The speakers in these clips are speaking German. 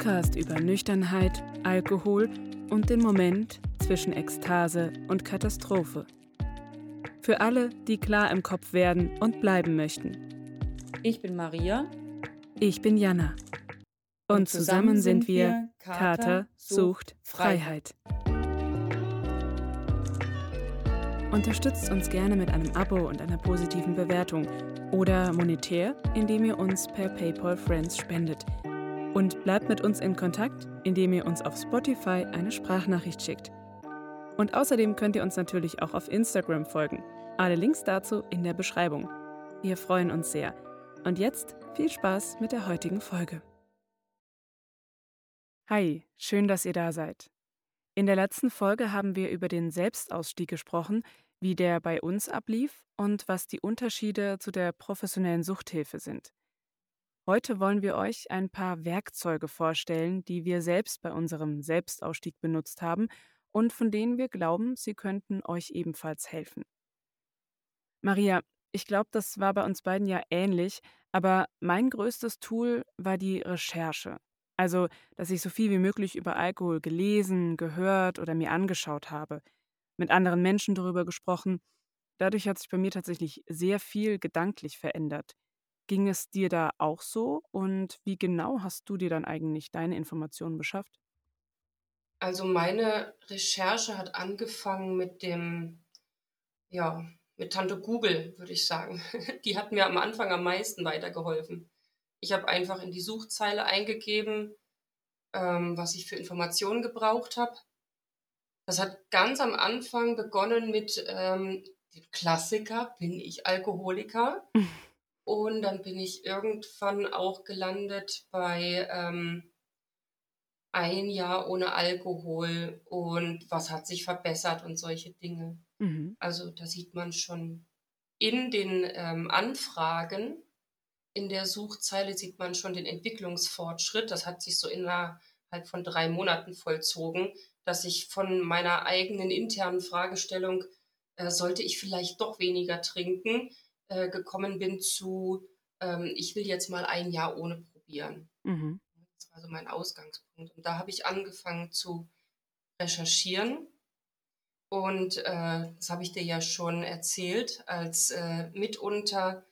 Podcast über Nüchternheit, Alkohol und den Moment zwischen Ekstase und Katastrophe. Für alle, die klar im Kopf werden und bleiben möchten. Ich bin Maria. Ich bin Jana. Und, zusammen, sind wir Kater sucht Freiheit. Unterstützt uns gerne mit einem Abo und einer positiven Bewertung oder monetär, indem ihr uns per PayPal Friends spendet. Und bleibt mit uns in Kontakt, indem ihr uns auf Spotify eine Sprachnachricht schickt. Und außerdem könnt ihr uns natürlich auch auf Instagram folgen. Alle Links dazu in der Beschreibung. Wir freuen uns sehr. Und jetzt viel Spaß mit der heutigen Folge. Hi, schön, dass ihr da seid. In der letzten Folge haben wir über den Selbstausstieg gesprochen, wie der bei uns ablief und was die Unterschiede zu der professionellen Suchthilfe sind. Heute wollen wir euch ein paar Werkzeuge vorstellen, die wir selbst bei unserem Selbstausstieg benutzt haben und von denen wir glauben, sie könnten euch ebenfalls helfen. Maria, ich glaube, das war bei uns beiden ja ähnlich, aber mein größtes Tool war die Recherche. Also, dass ich so viel wie möglich über Alkohol gelesen, gehört oder mir angeschaut habe, mit anderen Menschen darüber gesprochen. Dadurch hat sich bei mir tatsächlich sehr viel gedanklich verändert. Ging es dir da auch so und wie genau hast du dir dann eigentlich deine Informationen beschafft? Also meine Recherche hat angefangen mit dem, ja, mit Tante Google, würde ich sagen. Die hat mir am Anfang am meisten weitergeholfen. Ich habe einfach in die Suchzeile eingegeben, ähm, was ich für Informationen gebraucht habe. Das hat ganz am Anfang begonnen mit ähm, dem Klassiker, bin ich Alkoholiker? Und dann bin ich irgendwann auch gelandet bei ähm, ein Jahr ohne Alkohol und was hat sich verbessert und solche Dinge. Mhm. Also da sieht man schon in den ähm, Anfragen, in der Suchzeile sieht man schon den Entwicklungsfortschritt. Das hat sich so innerhalb von drei Monaten vollzogen, dass ich von meiner eigenen internen Fragestellung, äh, sollte ich vielleicht doch weniger trinken, äh, gekommen bin zu, ähm, ich will jetzt mal ein Jahr ohne probieren. Mhm. Das war so mein Ausgangspunkt. Und da habe ich angefangen zu recherchieren. Und äh, das habe ich dir ja schon erzählt, als äh, mitunter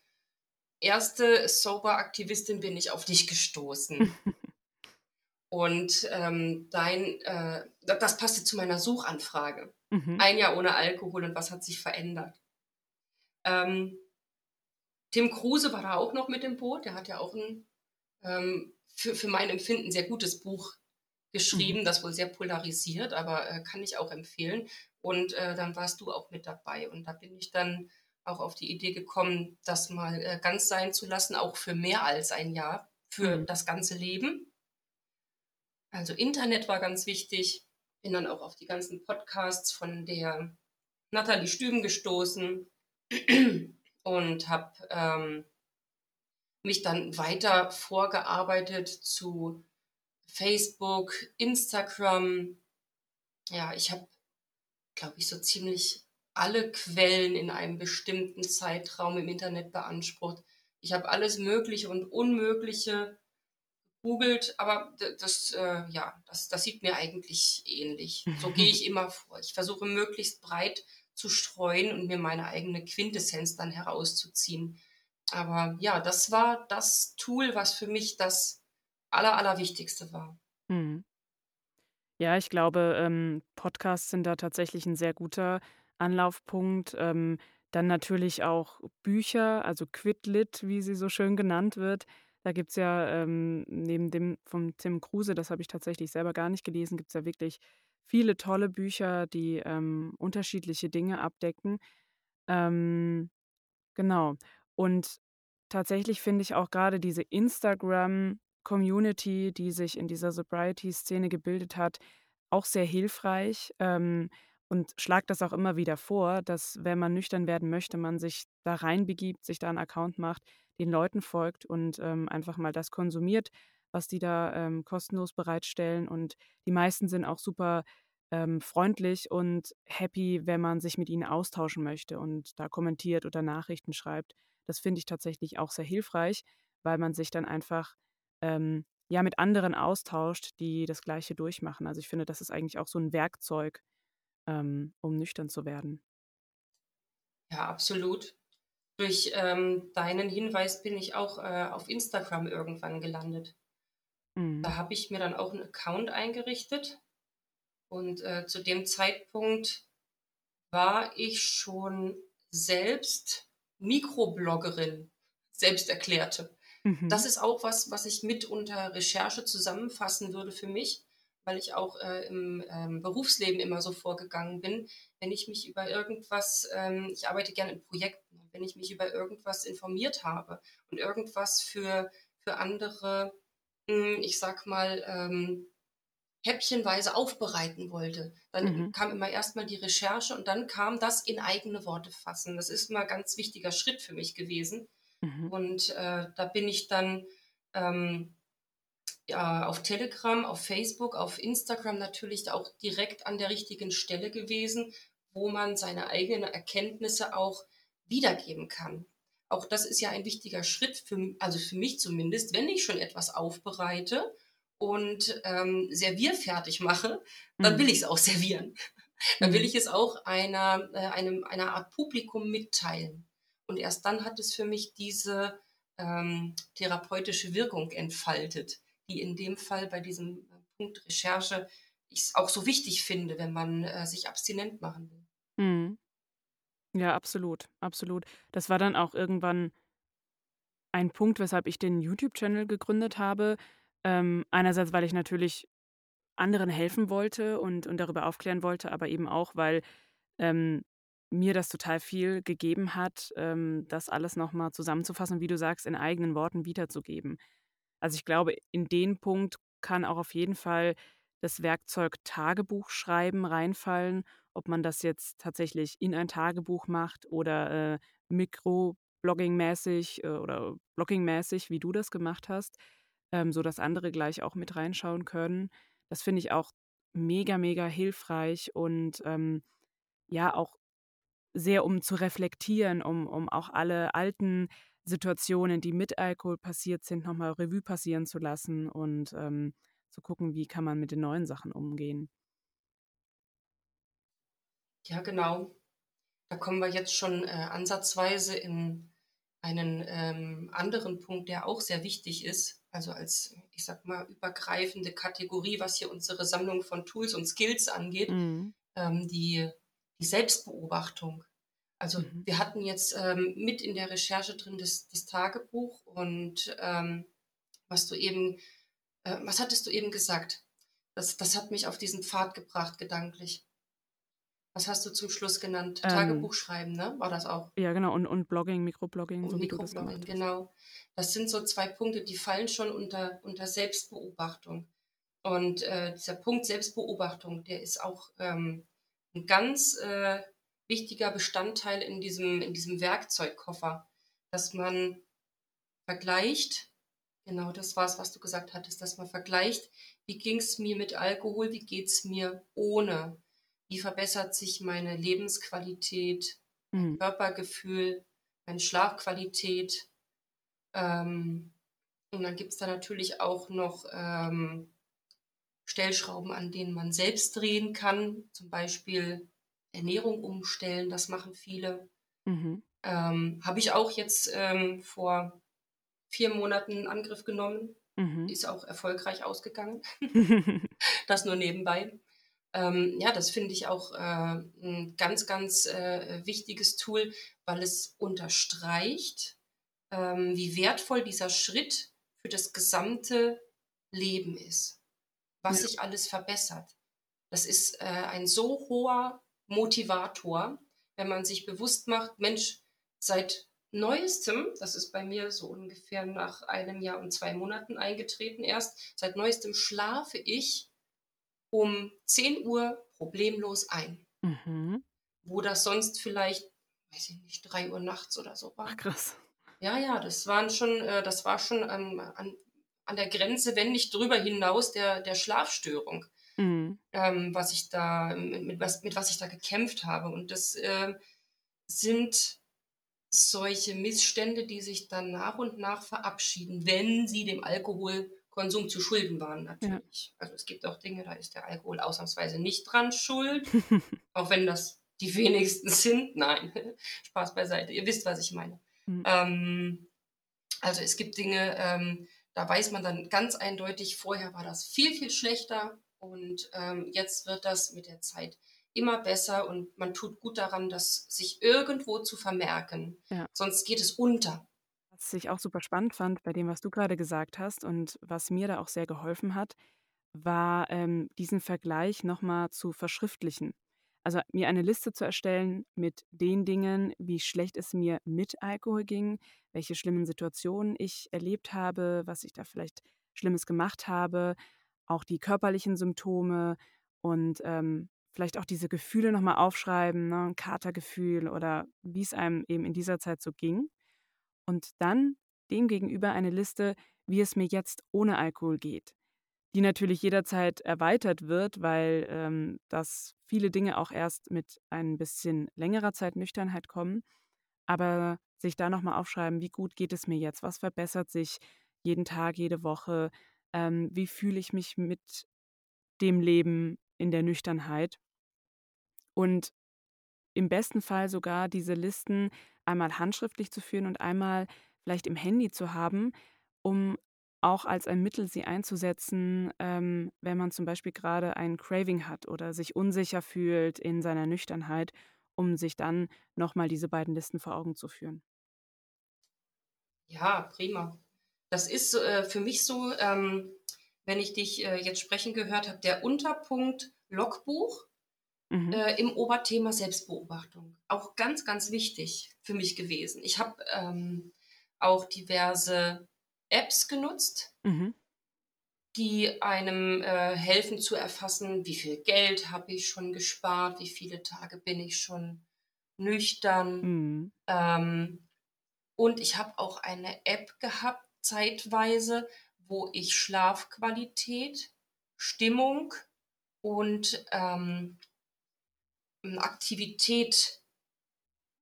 erste Sober-Aktivistin bin ich auf dich gestoßen. Und ähm, dein, äh, das passte zu meiner Suchanfrage. Mhm. Ein Jahr ohne Alkohol und was hat sich verändert? Ähm, Tim Kruse war da auch noch mit im Boot. Der hat ja auch ein ähm, für, für mein Empfinden sehr gutes Buch geschrieben, mhm. das wohl sehr polarisiert, aber äh, kann ich auch empfehlen. Und äh, dann warst du auch mit dabei. Und da bin ich dann auch auf die Idee gekommen, das mal äh, ganz sein zu lassen, auch für mehr als ein Jahr, für mhm. das ganze Leben. Also Internet war ganz wichtig. Bin dann auch auf die ganzen Podcasts von der Nathalie Stüben gestoßen und habe ähm, mich dann weiter vorgearbeitet zu Facebook, Instagram. Ja, ich habe, glaube ich, so ziemlich alle Quellen in einem bestimmten Zeitraum im Internet beansprucht. Ich habe alles Mögliche und Unmögliche googelt, aber das, äh, ja, das, das sieht mir eigentlich ähnlich. So gehe ich immer vor. Ich versuche möglichst breit zu streuen und mir meine eigene Quintessenz dann herauszuziehen. Aber ja, das war das Tool, was für mich das Aller, Allerwichtigste war. Mhm. Ja, ich glaube, ähm, Podcasts sind da tatsächlich ein sehr guter Anlaufpunkt. Ähm, dann natürlich auch Bücher, also Quidlit, wie sie so schön genannt wird. Da gibt es ja ähm, neben dem von Tim Kruse, das habe ich tatsächlich selber gar nicht gelesen, gibt es ja wirklich viele tolle Bücher, die ähm, unterschiedliche Dinge abdecken. Ähm, genau. Und tatsächlich finde ich auch gerade diese Instagram-Community, die sich in dieser Sobriety-Szene gebildet hat, auch sehr hilfreich. Ähm, und schlagt das auch immer wieder vor, dass wenn man nüchtern werden möchte, man sich da reinbegibt, sich da einen Account macht, den Leuten folgt und ähm, einfach mal das konsumiert, was die da ähm, kostenlos bereitstellen. Und die meisten sind auch super ähm, freundlich und happy, wenn man sich mit ihnen austauschen möchte und da kommentiert oder Nachrichten schreibt. Das finde ich tatsächlich auch sehr hilfreich, weil man sich dann einfach ähm, ja mit anderen austauscht, die das Gleiche durchmachen. Also ich finde, das ist eigentlich auch so ein Werkzeug, ähm, um nüchtern zu werden. Ja, absolut. Durch ähm, deinen Hinweis bin ich auch äh, auf Instagram irgendwann gelandet. Mhm. Da habe ich mir dann auch einen Account eingerichtet. Und äh, zu dem Zeitpunkt war ich schon selbst Mikrobloggerin, selbst erklärte. Mhm. Das ist auch was, was ich mit unter Recherche zusammenfassen würde für mich, weil ich auch äh, im ähm, Berufsleben immer so vorgegangen bin. Wenn ich mich über irgendwas, ähm, ich arbeite gerne in Projekten, wenn ich mich über irgendwas informiert habe und irgendwas für, für andere, ich sag mal, ähm, häppchenweise aufbereiten wollte. Dann mhm. kam immer erstmal die Recherche und dann kam das in eigene Worte fassen. Das ist mal ein ganz wichtiger Schritt für mich gewesen. Mhm. Und äh, da bin ich dann ähm, ja, auf Telegram, auf Facebook, auf Instagram natürlich auch direkt an der richtigen Stelle gewesen, wo man seine eigenen Erkenntnisse auch wiedergeben kann. Auch das ist ja ein wichtiger Schritt, für, also für mich zumindest, wenn ich schon etwas aufbereite und ähm, servierfertig mache, dann mhm. will ich es auch servieren. Dann will mhm. ich es auch einer, äh, einem, einer Art Publikum mitteilen. Und erst dann hat es für mich diese ähm, therapeutische Wirkung entfaltet, die in dem Fall bei diesem äh, Punkt Recherche ich auch so wichtig finde, wenn man äh, sich abstinent machen will. Mhm. Ja, absolut, absolut. Das war dann auch irgendwann ein Punkt, weshalb ich den YouTube-Channel gegründet habe. Ähm, einerseits, weil ich natürlich anderen helfen wollte und, und darüber aufklären wollte, aber eben auch, weil ähm, mir das total viel gegeben hat, ähm, das alles nochmal zusammenzufassen wie du sagst, in eigenen Worten wiederzugeben. Also ich glaube, in den Punkt kann auch auf jeden Fall das Werkzeug Tagebuch schreiben reinfallen, ob man das jetzt tatsächlich in ein Tagebuch macht oder äh, Mikro-Blogging-mäßig äh, oder Blogging-mäßig, wie du das gemacht hast, ähm, sodass andere gleich auch mit reinschauen können. Das finde ich auch mega, mega hilfreich und ähm, ja, auch sehr, um zu reflektieren, um, um auch alle alten Situationen, die mit Alkohol passiert sind, nochmal Revue passieren zu lassen und ähm, zu gucken, wie kann man mit den neuen Sachen umgehen. Ja, genau. Da kommen wir jetzt schon äh, ansatzweise in einen ähm, anderen Punkt, der auch sehr wichtig ist. Also als, ich sag mal, übergreifende Kategorie, was hier unsere Sammlung von Tools und Skills angeht, mhm. ähm, die, die Selbstbeobachtung. Also mhm. wir hatten jetzt ähm, mit in der Recherche drin das, das Tagebuch und ähm, was du eben, äh, was hattest du eben gesagt? Das, das hat mich auf diesen Pfad gebracht, gedanklich. Was hast du zum Schluss genannt? Ähm, Tagebuch schreiben, ne? War das auch? Ja, genau. Und, und Blogging, Mikroblogging. Und so Mikroblogging, das genau. Das sind so zwei Punkte, die fallen schon unter, unter Selbstbeobachtung. Und äh, dieser Punkt Selbstbeobachtung, der ist auch ähm, ein ganz äh, wichtiger Bestandteil in diesem, in diesem Werkzeugkoffer, dass man vergleicht, genau das war es, was du gesagt hattest, dass man vergleicht, wie ging es mir mit Alkohol, wie geht es mir ohne, wie verbessert sich meine Lebensqualität, mein mhm. Körpergefühl, meine Schlafqualität. Ähm, und dann gibt es da natürlich auch noch ähm, Stellschrauben, an denen man selbst drehen kann, zum Beispiel Ernährung umstellen, das machen viele. Mhm. Ähm, Habe ich auch jetzt ähm, vor vier Monaten in Angriff genommen. Mhm. Ist auch erfolgreich ausgegangen. das nur nebenbei. Ähm, ja, das finde ich auch äh, ein ganz, ganz äh, wichtiges Tool, weil es unterstreicht, ähm, wie wertvoll dieser Schritt für das gesamte Leben ist, was ja. sich alles verbessert. Das ist äh, ein so hoher Motivator, wenn man sich bewusst macht, Mensch, seit neuestem, das ist bei mir so ungefähr nach einem Jahr und zwei Monaten eingetreten erst, seit neuestem schlafe ich um 10 Uhr problemlos ein. Mhm. Wo das sonst vielleicht, weiß ich nicht, 3 Uhr nachts oder so war. Ach, krass. Ja, ja, das waren schon, äh, das war schon ähm, an, an der Grenze, wenn nicht drüber hinaus, der, der Schlafstörung mhm. ähm, was ich da, mit, mit, was, mit was ich da gekämpft habe. Und das äh, sind solche Missstände, die sich dann nach und nach verabschieden, wenn sie dem Alkoholkonsum Konsum zu schulden waren natürlich. Ja. Also es gibt auch Dinge, da ist der Alkohol ausnahmsweise nicht dran schuld, auch wenn das die wenigsten sind. Nein, Spaß beiseite. Ihr wisst, was ich meine. Mhm. Ähm, also es gibt Dinge, ähm, da weiß man dann ganz eindeutig, vorher war das viel, viel schlechter und ähm, jetzt wird das mit der Zeit immer besser und man tut gut daran, das sich irgendwo zu vermerken. Ja. Sonst geht es unter. Was ich auch super spannend fand bei dem, was du gerade gesagt hast und was mir da auch sehr geholfen hat, war ähm, diesen Vergleich nochmal zu verschriftlichen. Also mir eine Liste zu erstellen mit den Dingen, wie schlecht es mir mit Alkohol ging, welche schlimmen Situationen ich erlebt habe, was ich da vielleicht Schlimmes gemacht habe, auch die körperlichen Symptome und ähm, vielleicht auch diese Gefühle nochmal aufschreiben, ne, ein Katergefühl oder wie es einem eben in dieser Zeit so ging und dann demgegenüber eine Liste, wie es mir jetzt ohne Alkohol geht, die natürlich jederzeit erweitert wird, weil ähm, das viele Dinge auch erst mit ein bisschen längerer Zeit Nüchternheit kommen. Aber sich da nochmal aufschreiben, wie gut geht es mir jetzt, was verbessert sich jeden Tag, jede Woche, ähm, wie fühle ich mich mit dem Leben in der Nüchternheit. Und im besten Fall sogar diese Listen einmal handschriftlich zu führen und einmal vielleicht im Handy zu haben, um auch als ein Mittel sie einzusetzen, ähm, wenn man zum Beispiel gerade ein Craving hat oder sich unsicher fühlt in seiner Nüchternheit, um sich dann nochmal diese beiden Listen vor Augen zu führen. Ja, prima. Das ist äh, für mich so, ähm, wenn ich dich äh, jetzt sprechen gehört habe, der Unterpunkt Logbuch Mhm. Äh, im Oberthema Selbstbeobachtung. Auch ganz, ganz wichtig für mich gewesen. Ich habe ähm, auch diverse Apps genutzt, mhm. die einem äh, helfen zu erfassen, wie viel Geld habe ich schon gespart, wie viele Tage bin ich schon nüchtern. Mhm. Ähm, und ich habe auch eine App gehabt, zeitweise, wo ich Schlafqualität, Stimmung und ähm, Aktivität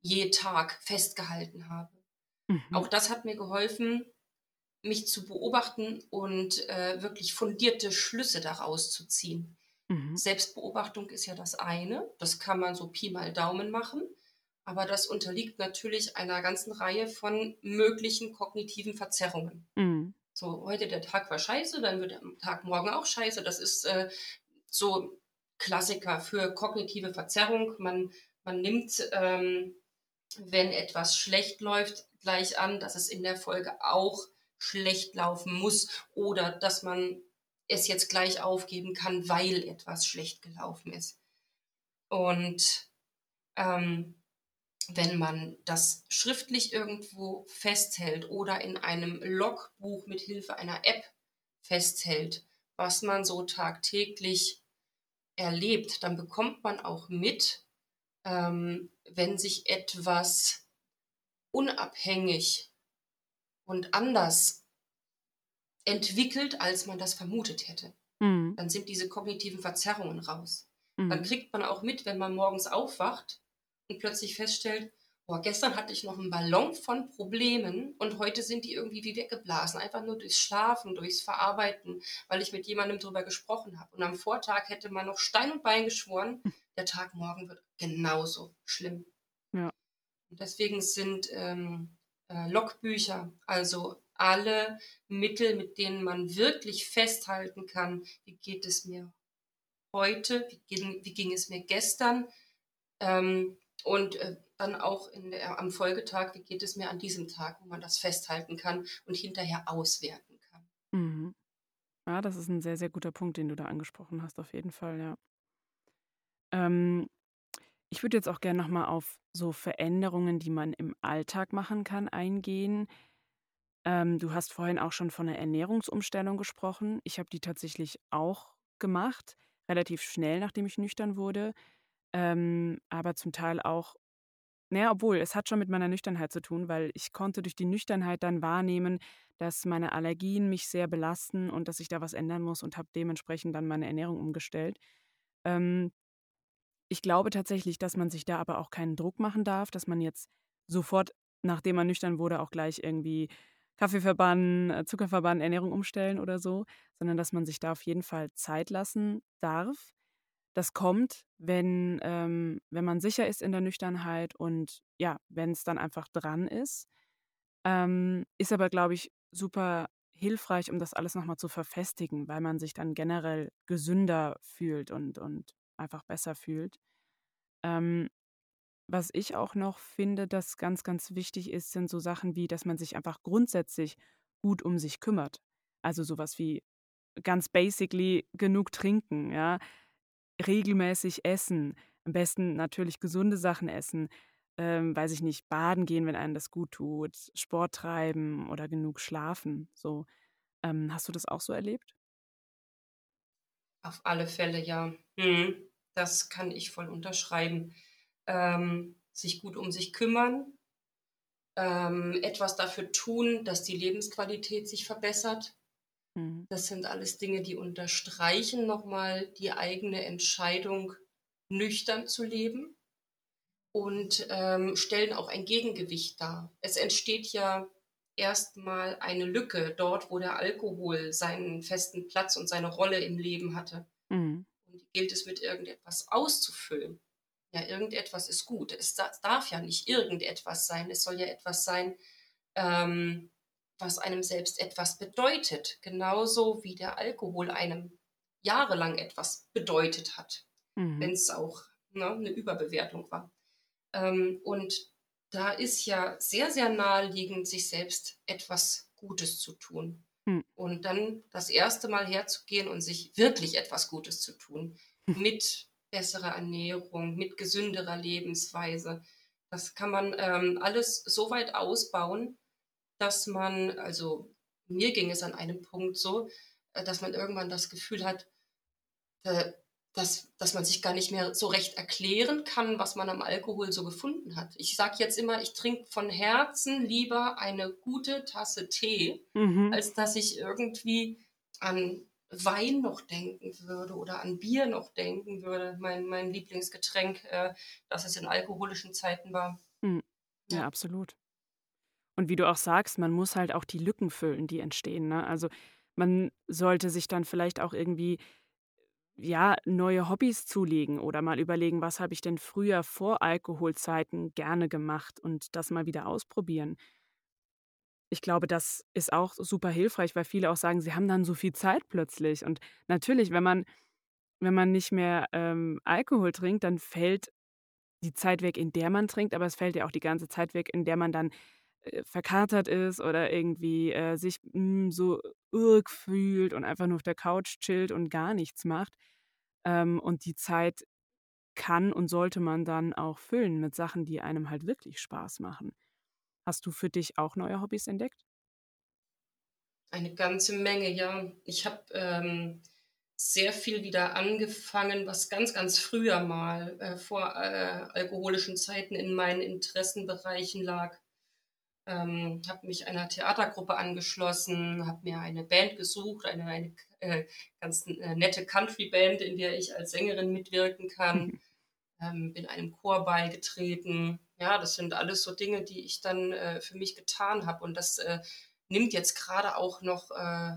je Tag festgehalten habe. Mhm. Auch das hat mir geholfen, mich zu beobachten und äh, wirklich fundierte Schlüsse daraus zu ziehen. Mhm. Selbstbeobachtung ist ja das eine, das kann man so Pi mal Daumen machen, aber das unterliegt natürlich einer ganzen Reihe von möglichen kognitiven Verzerrungen. Mhm. So, heute der Tag war scheiße, dann wird der Tag morgen auch scheiße. Das ist äh, so Klassiker für kognitive Verzerrung. Man, man nimmt, ähm, wenn etwas schlecht läuft, gleich an, dass es in der Folge auch schlecht laufen muss oder dass man es jetzt gleich aufgeben kann, weil etwas schlecht gelaufen ist. Und ähm, wenn man das schriftlich irgendwo festhält oder in einem Logbuch mit Hilfe einer App festhält, was man so tagtäglich erlebt, dann bekommt man auch mit, ähm, wenn sich etwas unabhängig und anders entwickelt, als man das vermutet hätte. Mhm. Dann sind diese kognitiven Verzerrungen raus. Mhm. Dann kriegt man auch mit, wenn man morgens aufwacht und plötzlich feststellt, boah, gestern hatte ich noch einen Ballon von Problemen und heute sind die irgendwie wie weggeblasen, einfach nur durchs Schlafen, durchs Verarbeiten, weil ich mit jemandem drüber gesprochen habe. Und am Vortag hätte man noch Stein und Bein geschworen, der Tag morgen wird genauso schlimm. Ja. Und deswegen sind ähm, äh, Logbücher, also alle Mittel, mit denen man wirklich festhalten kann, wie geht es mir heute, wie ging, wie ging es mir gestern, ähm, und äh, dann auch der, am Folgetag, wie geht es mir an diesem Tag, wo man das festhalten kann und hinterher auswerten kann. Mhm. Ja, das ist ein sehr, sehr guter Punkt, den du da angesprochen hast, auf jeden Fall, ja. Ähm, ich würde jetzt auch gerne nochmal auf so Veränderungen, die man im Alltag machen kann, eingehen. Ähm, du hast vorhin auch schon von einer Ernährungsumstellung gesprochen. Ich habe die tatsächlich auch gemacht, relativ schnell, nachdem ich nüchtern wurde. Ähm, aber zum Teil auch naja, obwohl, es hat schon mit meiner Nüchternheit zu tun, weil ich konnte durch die Nüchternheit dann wahrnehmen, dass meine Allergien mich sehr belasten und dass ich da was ändern muss und habe dementsprechend dann meine Ernährung umgestellt. Ähm, ich glaube tatsächlich, dass man sich da aber auch keinen Druck machen darf, dass man jetzt sofort, nachdem man nüchtern wurde, auch gleich irgendwie Kaffee verbannen, äh, Ernährung umstellen oder so, sondern dass man sich da auf jeden Fall Zeit lassen darf. Das kommt, wenn, ähm, wenn man sicher ist in der Nüchternheit und ja, wenn es dann einfach dran ist. Ähm, ist aber, glaube ich, super hilfreich, um das alles nochmal zu verfestigen, weil man sich dann generell gesünder fühlt und, und einfach besser fühlt. Ähm, was ich auch noch finde, das ganz, ganz wichtig ist, sind so Sachen wie, dass man sich einfach grundsätzlich gut um sich kümmert. Also sowas wie ganz basically genug trinken, ja, regelmäßig essen, am besten natürlich gesunde Sachen essen, ähm, weiß ich nicht, baden gehen, wenn einem das gut tut, Sport treiben oder genug schlafen. So, ähm, hast du das auch so erlebt? Auf alle Fälle, ja. Mhm. Das kann ich voll unterschreiben ähm, sich gut um sich kümmern, ähm, etwas dafür tun, dass die Lebensqualität sich verbessert. Mhm. Das sind alles Dinge, die unterstreichen nochmal die eigene Entscheidung, nüchtern zu leben und ähm, stellen auch ein Gegengewicht dar. Es entsteht ja erstmal eine Lücke dort, wo der Alkohol seinen festen Platz und seine Rolle im Leben hatte. Mhm. Und die gilt es mit irgendetwas auszufüllen ja, irgendetwas ist gut. Es darf ja nicht irgendetwas sein. Es soll ja etwas sein, ähm, was einem selbst etwas bedeutet. Genauso wie der Alkohol einem jahrelang etwas bedeutet hat, mhm. wenn es auch ne, eine Überbewertung war. Ähm, und da ist ja sehr, sehr naheliegend, sich selbst etwas Gutes zu tun. Mhm. Und dann das erste Mal herzugehen und sich wirklich etwas Gutes zu tun. Mit bessere Ernährung, mit gesünderer Lebensweise. Das kann man ähm, alles so weit ausbauen, dass man, also mir ging es an einem Punkt so, äh, dass man irgendwann das Gefühl hat, äh, dass, dass man sich gar nicht mehr so recht erklären kann, was man am Alkohol so gefunden hat. Ich sage jetzt immer, ich trinke von Herzen lieber eine gute Tasse Tee, mhm. als dass ich irgendwie an Wein noch denken würde oder an Bier noch denken würde, mein, mein Lieblingsgetränk, äh, das es in alkoholischen Zeiten war. Mhm. Ja, ja, absolut. Und wie du auch sagst, man muss halt auch die Lücken füllen, die entstehen. Ne? Also man sollte sich dann vielleicht auch irgendwie ja, neue Hobbys zulegen oder mal überlegen, was habe ich denn früher vor Alkoholzeiten gerne gemacht und das mal wieder ausprobieren ich glaube, das ist auch super hilfreich, weil viele auch sagen, sie haben dann so viel Zeit plötzlich. Und natürlich, wenn man, wenn man nicht mehr ähm, Alkohol trinkt, dann fällt die Zeit weg, in der man trinkt, aber es fällt ja auch die ganze Zeit weg, in der man dann verkatert ist oder irgendwie äh, sich mh, hm, so irg fühlt und einfach nur auf der Couch chillt und gar nichts macht. Ähm, und die Zeit kann und sollte man dann auch füllen mit Sachen, die einem halt wirklich Spaß machen. Hast du für dich auch neue Hobbys entdeckt? Eine ganze Menge, ja. Ich habe ähm, sehr viel wieder angefangen, was ganz, ganz früher mal äh, vor äh, alkoholischen Zeiten in meinen Interessenbereichen lag. Ähm, habe mich einer Theatergruppe angeschlossen, habe mir eine Band gesucht, eine, eine äh, ganz äh, nette Country-Band, in der ich als Sängerin mitwirken kann. ähm, bin einem Chor beigetreten. Ja, das sind alles so Dinge, die ich dann äh, für mich getan habe. Und das äh, nimmt jetzt gerade auch noch äh,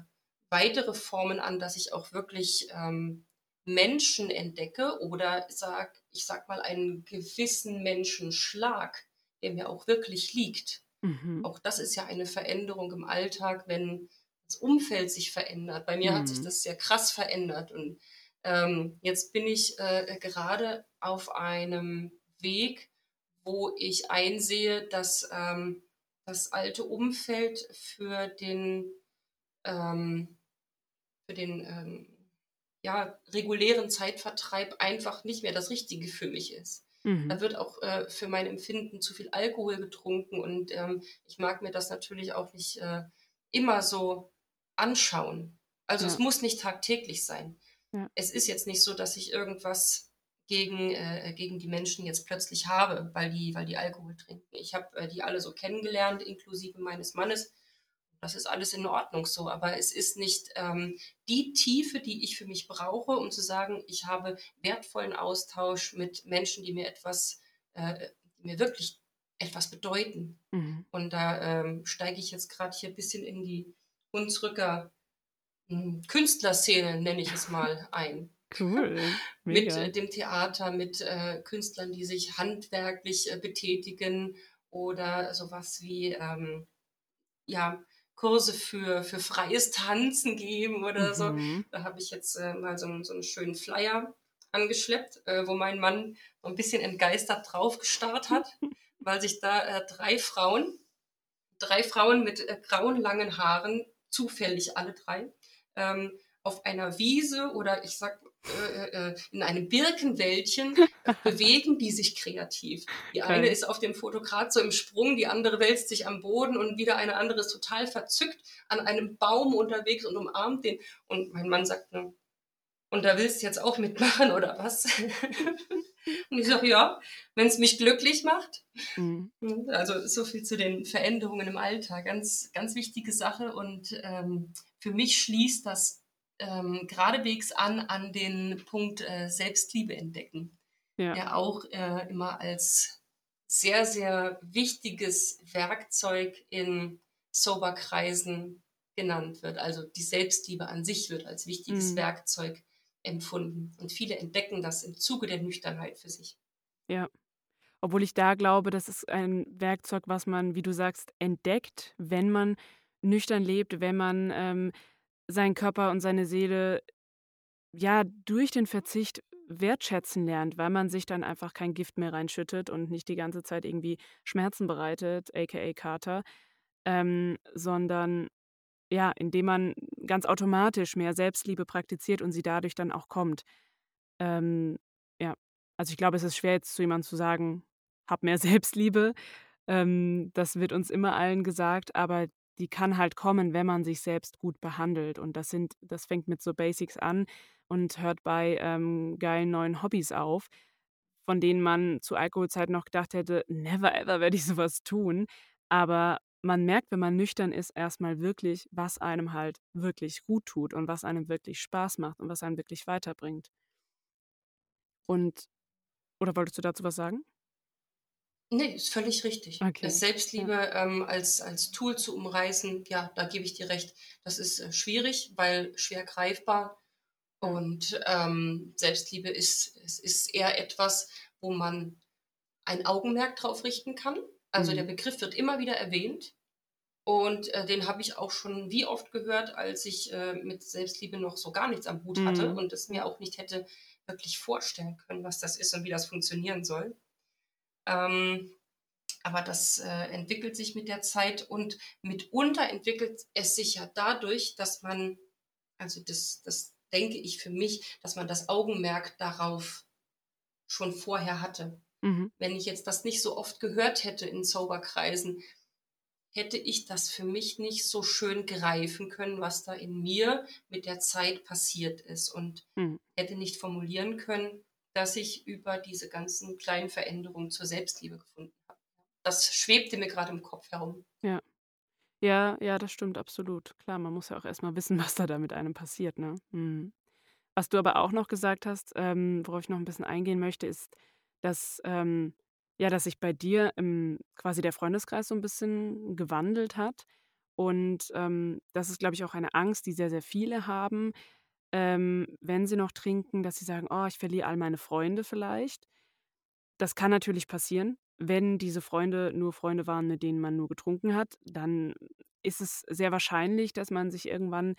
weitere Formen an, dass ich auch wirklich ähm, Menschen entdecke oder sag, ich sag mal, einen gewissen Menschenschlag, der mir auch wirklich liegt. Mhm. Auch das ist ja eine Veränderung im Alltag, wenn das Umfeld sich verändert. Bei mir mhm. hat sich mhm. das sehr krass verändert und ähm, jetzt bin ich äh, gerade auf einem Weg, wo ich einsehe, dass ähm, das alte Umfeld für den, ähm, für den ähm, ja, regulären Zeitvertreib einfach nicht mehr das Richtige für mich ist. Mhm. Da wird auch äh, für mein Empfinden zu viel Alkohol getrunken und ähm, ich mag mir das natürlich auch nicht äh, immer so anschauen. Also ja. es muss nicht tagtäglich sein. Ja. Es ist jetzt nicht so, dass ich irgendwas gegen, äh, gegen die Menschen jetzt plötzlich habe, weil die, weil die Alkohol trinken. Ich habe äh, die alle so kennengelernt, inklusive meines Mannes. Das ist alles in Ordnung so, aber es ist nicht ähm, die Tiefe, die ich für mich brauche, um zu sagen, ich habe wertvollen Austausch mit Menschen, die mir etwas, äh, die mir wirklich etwas bedeuten. Mhm. Und da ähm, steige ich jetzt gerade hier ein bisschen in die Hunsrücker hm, Künstlerszene, nenne ich es mal, ein. Cool. mit äh, dem Theater, mit äh, Künstlern, die sich handwerklich äh, betätigen oder sowas wie ähm, ja, Kurse für, für freies Tanzen geben oder mhm. so. Da habe ich jetzt äh, mal so, so einen schönen Flyer angeschleppt, äh, wo mein Mann so ein bisschen entgeistert drauf gestarrt hat, weil sich da äh, drei Frauen, drei Frauen mit äh, grauen langen Haaren, zufällig alle drei, ähm, auf einer Wiese oder ich sag äh, äh, in einem Birkenwäldchen bewegen die sich kreativ. Die eine ist auf dem Foto gerade so im Sprung, die andere wälzt sich am Boden und wieder eine andere ist total verzückt an einem Baum unterwegs und umarmt den. Und mein Mann sagt, ne, und da willst du jetzt auch mitmachen oder was? und ich sage, ja, wenn es mich glücklich macht. Mhm. Also so viel zu den Veränderungen im Alltag. Ganz, ganz wichtige Sache. Und ähm, für mich schließt das ähm, geradewegs an an den Punkt äh, Selbstliebe entdecken, ja. der auch äh, immer als sehr, sehr wichtiges Werkzeug in Soberkreisen genannt wird. Also die Selbstliebe an sich wird als wichtiges mhm. Werkzeug empfunden. Und viele entdecken das im Zuge der Nüchternheit für sich. Ja. Obwohl ich da glaube, das ist ein Werkzeug, was man, wie du sagst, entdeckt, wenn man nüchtern lebt, wenn man ähm, seinen Körper und seine Seele ja durch den Verzicht wertschätzen lernt, weil man sich dann einfach kein Gift mehr reinschüttet und nicht die ganze Zeit irgendwie Schmerzen bereitet, aka Kater, ähm, sondern ja, indem man ganz automatisch mehr Selbstliebe praktiziert und sie dadurch dann auch kommt. Ähm, ja, also ich glaube, es ist schwer jetzt zu jemandem zu sagen, hab mehr Selbstliebe. Ähm, das wird uns immer allen gesagt, aber die kann halt kommen, wenn man sich selbst gut behandelt. Und das sind, das fängt mit so Basics an und hört bei ähm, geilen neuen Hobbys auf, von denen man zu Alkoholzeiten noch gedacht hätte, never ever werde ich sowas tun. Aber man merkt, wenn man nüchtern ist, erstmal wirklich, was einem halt wirklich gut tut und was einem wirklich Spaß macht und was einen wirklich weiterbringt. Und, oder wolltest du dazu was sagen? Nee, ist völlig richtig. Okay. Selbstliebe ja. ähm, als, als Tool zu umreißen, ja, da gebe ich dir recht. Das ist äh, schwierig, weil schwer greifbar. Und ähm, Selbstliebe ist, es ist eher etwas, wo man ein Augenmerk drauf richten kann. Also mhm. der Begriff wird immer wieder erwähnt. Und äh, den habe ich auch schon wie oft gehört, als ich äh, mit Selbstliebe noch so gar nichts am Hut hatte mhm. und es mir auch nicht hätte wirklich vorstellen können, was das ist und wie das funktionieren soll. Ähm, aber das äh, entwickelt sich mit der Zeit und mitunter entwickelt es sich ja dadurch, dass man, also das, das denke ich für mich, dass man das Augenmerk darauf schon vorher hatte. Mhm. Wenn ich jetzt das nicht so oft gehört hätte in Soberkreisen, hätte ich das für mich nicht so schön greifen können, was da in mir mit der Zeit passiert ist und mhm. hätte nicht formulieren können, dass ich über diese ganzen kleinen Veränderungen zur Selbstliebe gefunden habe. Das schwebte mir gerade im Kopf herum. Ja. Ja, ja, das stimmt absolut. Klar, man muss ja auch erstmal wissen, was da, da mit einem passiert. Ne? Mhm. Was du aber auch noch gesagt hast, ähm, worauf ich noch ein bisschen eingehen möchte, ist, dass, ähm, ja, dass sich bei dir im, quasi der Freundeskreis so ein bisschen gewandelt hat. Und ähm, das ist, glaube ich, auch eine Angst, die sehr, sehr viele haben, ähm, wenn sie noch trinken, dass sie sagen, oh, ich verliere all meine Freunde vielleicht. Das kann natürlich passieren. Wenn diese Freunde nur Freunde waren, mit denen man nur getrunken hat, dann ist es sehr wahrscheinlich, dass man sich irgendwann,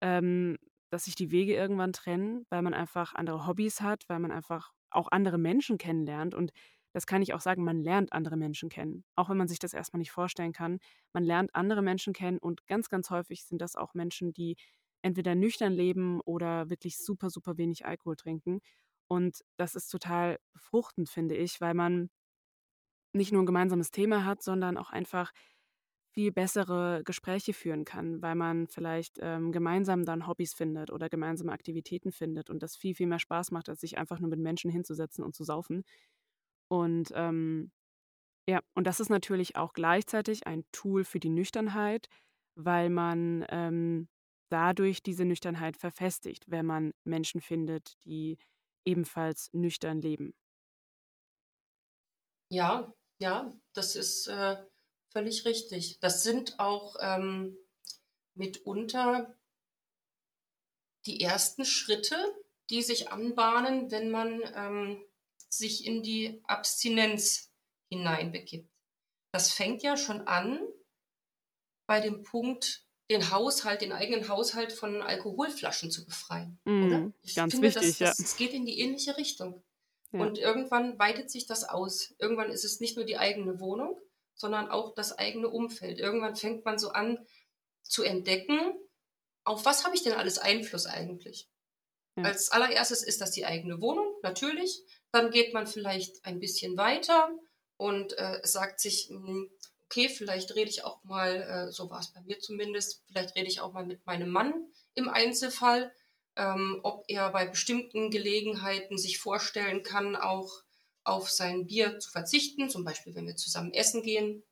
ähm, dass sich die Wege irgendwann trennen, weil man einfach andere Hobbys hat, weil man einfach auch andere Menschen kennenlernt. Und das kann ich auch sagen, man lernt andere Menschen kennen. Auch wenn man sich das erstmal nicht vorstellen kann. Man lernt andere Menschen kennen und ganz, ganz häufig sind das auch Menschen, die entweder nüchtern leben oder wirklich super, super wenig Alkohol trinken. Und das ist total befruchtend, finde ich, weil man nicht nur ein gemeinsames Thema hat, sondern auch einfach viel bessere Gespräche führen kann, weil man vielleicht ähm, gemeinsam dann Hobbys findet oder gemeinsame Aktivitäten findet und das viel, viel mehr Spaß macht, als sich einfach nur mit Menschen hinzusetzen und zu saufen. Und ähm, ja, und das ist natürlich auch gleichzeitig ein Tool für die Nüchternheit, weil man ähm, dadurch diese Nüchternheit verfestigt, wenn man Menschen findet, die ebenfalls nüchtern leben. Ja, Ja, das ist äh, völlig richtig. Das sind auch ähm, mitunter die ersten Schritte, die sich anbahnen, wenn man ähm, sich in die Abstinenz hineinbegibt. Das fängt ja schon an bei dem Punkt, den Haushalt, den eigenen Haushalt von Alkoholflaschen zu befreien. Mm, oder? Ich ganz finde, wichtig, das, das, ja. geht in die ähnliche Richtung. Ja. Und irgendwann weitet sich das aus. Irgendwann ist es nicht nur die eigene Wohnung, sondern auch das eigene Umfeld. Irgendwann fängt man so an zu entdecken, auf was habe ich denn alles Einfluss eigentlich? Ja. Als allererstes ist das die eigene Wohnung, natürlich. Dann geht man vielleicht ein bisschen weiter und äh, sagt sich, mh, hm, okay, vielleicht rede ich auch mal, äh, so war es bei mir zumindest, vielleicht rede ich auch mal mit meinem Mann im Einzelfall, ähm, ob er bei bestimmten Gelegenheiten sich vorstellen kann, auch auf sein Bier zu verzichten, zum Beispiel wenn wir zusammen essen gehen,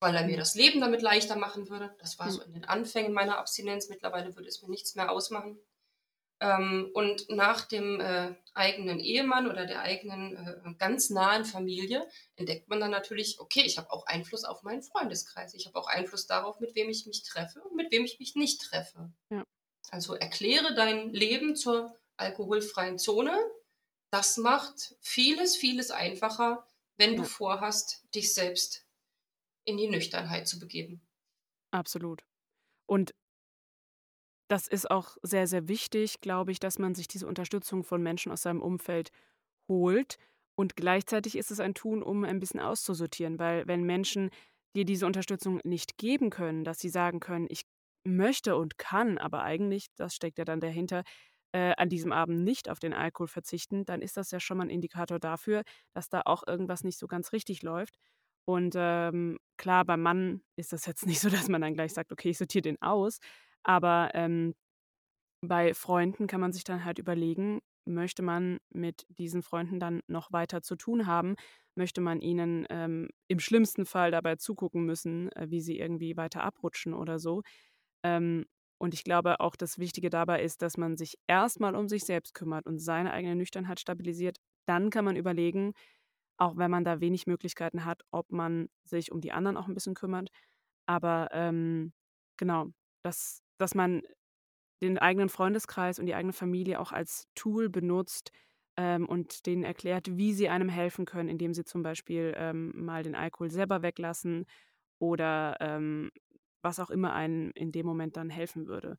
weil er mir das Leben damit leichter machen würde. Das war so in den Anfängen meiner Abstinenz. Mittlerweile würde es mir nichts mehr ausmachen. Ähm, und nach dem äh, eigenen Ehemann oder der eigenen äh, ganz nahen Familie entdeckt man dann natürlich, okay, ich habe auch Einfluss auf meinen Freundeskreis. Ich habe auch Einfluss darauf, mit wem ich mich treffe und mit wem ich mich nicht treffe. Ja. Also erkläre dein Leben zur alkoholfreien Zone. Das macht vieles, vieles einfacher, wenn ja. du vorhast, dich selbst in die Nüchternheit zu begeben. Absolut. Und das ist auch sehr, sehr wichtig, glaube ich, dass man sich diese Unterstützung von Menschen aus seinem Umfeld holt. Und gleichzeitig ist es ein Tun, um ein bisschen auszusortieren, weil wenn Menschen dir diese Unterstützung nicht geben können, dass sie sagen können, ich möchte und kann, aber eigentlich, das steckt ja dann dahinter, äh, an diesem Abend nicht auf den Alkohol verzichten, dann ist das ja schon mal ein Indikator dafür, dass da auch irgendwas nicht so ganz richtig läuft. Und ähm, klar, beim Mann ist das jetzt nicht so, dass man dann gleich sagt, okay, ich sortiere den aus. Aber ähm, bei Freunden kann man sich dann halt überlegen, möchte man mit diesen Freunden dann noch weiter zu tun haben? Möchte man ihnen ähm, im schlimmsten Fall dabei zugucken müssen, äh, wie sie irgendwie weiter abrutschen oder so? Ähm, und ich glaube auch, das Wichtige dabei ist, dass man sich erstmal um sich selbst kümmert und seine eigene Nüchternheit stabilisiert. Dann kann man überlegen, auch wenn man da wenig Möglichkeiten hat, ob man sich um die anderen auch ein bisschen kümmert. Aber ähm, genau, das dass man den eigenen Freundeskreis und die eigene Familie auch als Tool benutzt ähm, und denen erklärt, wie sie einem helfen können, indem sie zum Beispiel ähm, mal den Alkohol selber weglassen oder ähm, was auch immer einem in dem Moment dann helfen würde.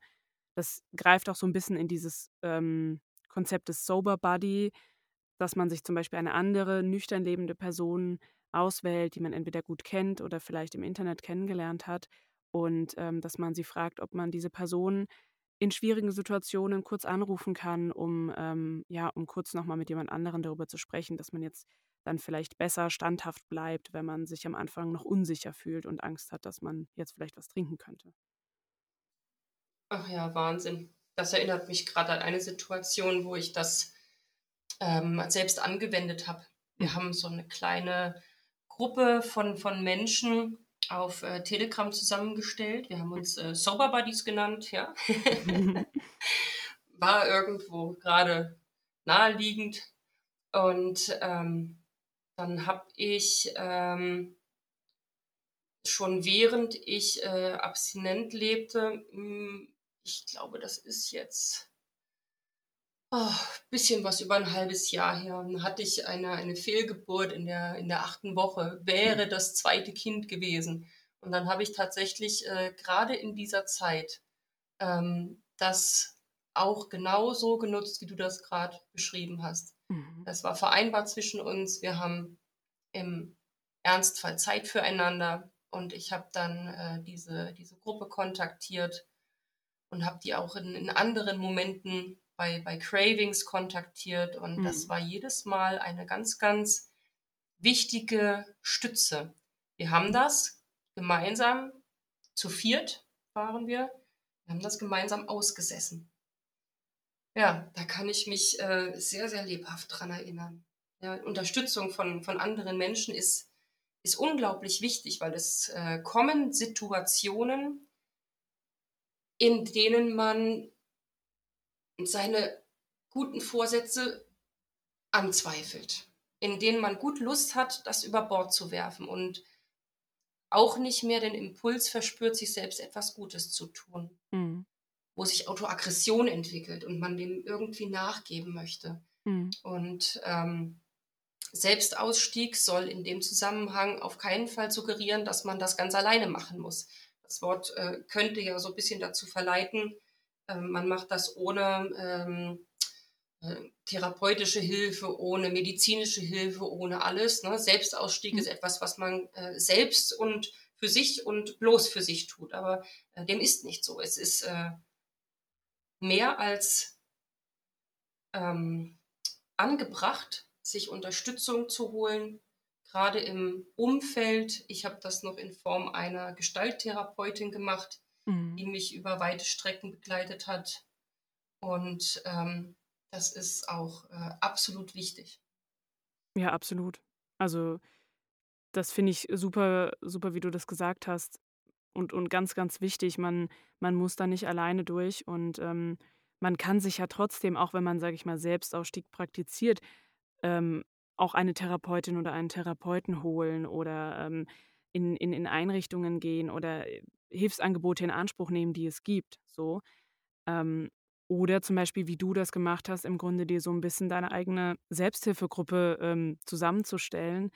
Das greift auch so ein bisschen in dieses ähm, Konzept des Sober Buddy, dass man sich zum Beispiel eine andere nüchtern lebende Person auswählt, die man entweder gut kennt oder vielleicht im Internet kennengelernt hat und ähm, dass man sie fragt, ob man diese Person in schwierigen Situationen kurz anrufen kann, um ähm, ja, um kurz nochmal mit jemand anderem darüber zu sprechen, dass man jetzt dann vielleicht besser standhaft bleibt, wenn man sich am Anfang noch unsicher fühlt und Angst hat, dass man jetzt vielleicht was trinken könnte. Ach ja, Wahnsinn. Das erinnert mich gerade an eine Situation, wo ich das ähm, selbst angewendet habe. Wir mhm. haben so eine kleine Gruppe von, von Menschen, auf äh, Telegram zusammengestellt. Wir haben uns äh, Sober Buddies genannt, ja. War irgendwo gerade naheliegend. Und ähm, dann habe ich ähm, schon während ich äh, abstinent lebte, mh, hm, ich glaube, das ist jetzt oh, bisschen was über ein halbes Jahr her. Dann hatte ich eine, eine Fehlgeburt in der, in der achten Woche. Wäre das zweite Kind gewesen. Und dann habe ich tatsächlich äh, gerade in dieser Zeit ähm, das auch genau so genutzt, wie du das gerade beschrieben hast. Mhm. Das war vereinbart zwischen uns. Wir haben im Ernstfall Zeit füreinander und ich habe dann äh, diese, diese Gruppe kontaktiert und habe die auch in, in anderen Momenten bei, bei Cravings kontaktiert und mhm. das war jedes Mal eine ganz, ganz wichtige Stütze. Wir haben das gemeinsam, zu viert waren wir, wir haben das gemeinsam ausgesessen. Ja, da kann ich mich äh, sehr, sehr lebhaft dran erinnern. Ja, Unterstützung von, von anderen Menschen ist, ist unglaublich wichtig, weil es äh, kommen Situationen, in denen man seine guten Vorsätze anzweifelt. in denen man gut Lust hat, das über Bord zu werfen und auch nicht mehr den Impuls verspürt, sich selbst etwas Gutes zu tun. Mhm. Wo sich Autoaggression entwickelt und man dem irgendwie nachgeben möchte. Mhm. Und ähm, Selbstausstieg soll in dem Zusammenhang auf keinen Fall suggerieren, dass man das ganz alleine machen muss. Das Wort äh, könnte ja so ein bisschen dazu verleiten, man macht das ohne ähm, äh, therapeutische Hilfe, ohne medizinische Hilfe, ohne alles. Ne? Selbstausstieg mhm. ist etwas, was man äh, selbst und für sich und bloß für sich tut. Aber äh, dem ist nicht so. Es ist äh, mehr als ähm, angebracht, sich Unterstützung zu holen, gerade im Umfeld. Ich habe das noch in Form einer Gestalttherapeutin gemacht, mhm. die mich über weite Strecken begleitet hat. Und ähm, das ist auch äh, absolut wichtig. Ja, absolut. Also das finde ich super, super, wie du das gesagt hast. Und, und ganz, ganz wichtig, man, man muss da nicht alleine durch und ähm, man kann sich ja trotzdem, auch wenn man, sage ich mal, Selbstausstieg praktiziert, ähm, auch eine Therapeutin oder einen Therapeuten holen oder ähm, in, in, in Einrichtungen gehen oder äh, Hilfsangebote in Anspruch nehmen, die es gibt. So. Ähm, oder zum Beispiel, wie du das gemacht hast, im Grunde dir so ein bisschen deine eigene Selbsthilfegruppe ähm, zusammenzustellen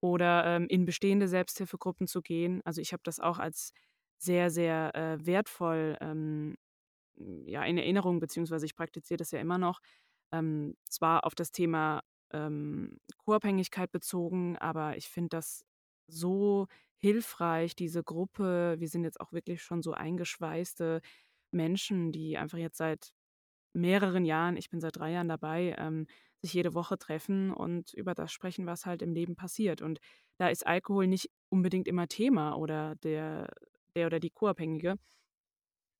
oder ähm, in bestehende Selbsthilfegruppen zu gehen. Also ich habe das auch als sehr, sehr äh, wertvoll ähm, ja, in Erinnerung, beziehungsweise ich praktiziere das ja immer noch. Ähm, zwar auf das Thema ähm, Co-Abhängigkeit bezogen, aber ich finde das so hilfreich, diese Gruppe. Wir sind jetzt auch wirklich schon so eingeschweißte Menschen, die einfach jetzt seit mehreren Jahren, ich bin seit drei Jahren dabei, ähm, sich jede Woche treffen und über das sprechen, was halt im Leben passiert. Und da ist Alkohol nicht unbedingt immer Thema oder der, der oder die Co-Abhängige,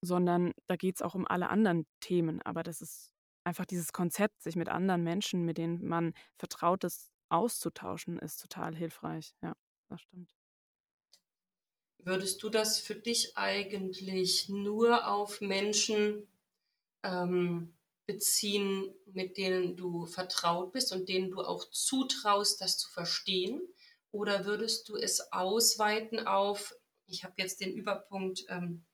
sondern da geht es auch um alle anderen Themen. Aber das ist einfach dieses Konzept, sich mit anderen Menschen, mit denen man vertraut ist, auszutauschen, ist total hilfreich. Ja, das stimmt. Würdest du das für dich eigentlich nur auf Menschen ähm, beziehen, mit denen du vertraut bist und denen du auch zutraust, das zu verstehen? Oder würdest du es ausweiten auf, ich habe jetzt den Überpunkt ähm,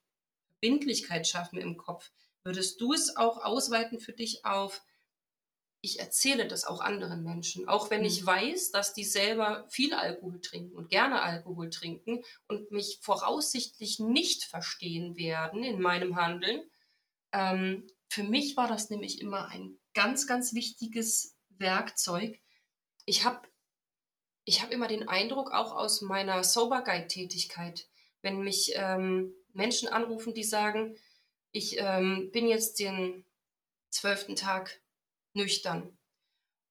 Verbindlichkeit schaffen im Kopf, würdest du es auch ausweiten für dich auf, ich erzähle das auch anderen Menschen, auch wenn ich mhm. weiß, dass die selber viel Alkohol trinken und gerne Alkohol trinken und mich voraussichtlich nicht verstehen werden in meinem Handeln. Ähm, für mich war das nämlich immer ein ganz, ganz wichtiges Werkzeug. Ich habe ich hab immer den Eindruck, auch aus meiner Sober Guide-Tätigkeit, wenn mich ähm, Menschen anrufen, die sagen, ich ähm, bin jetzt den zwölften Tag nüchtern.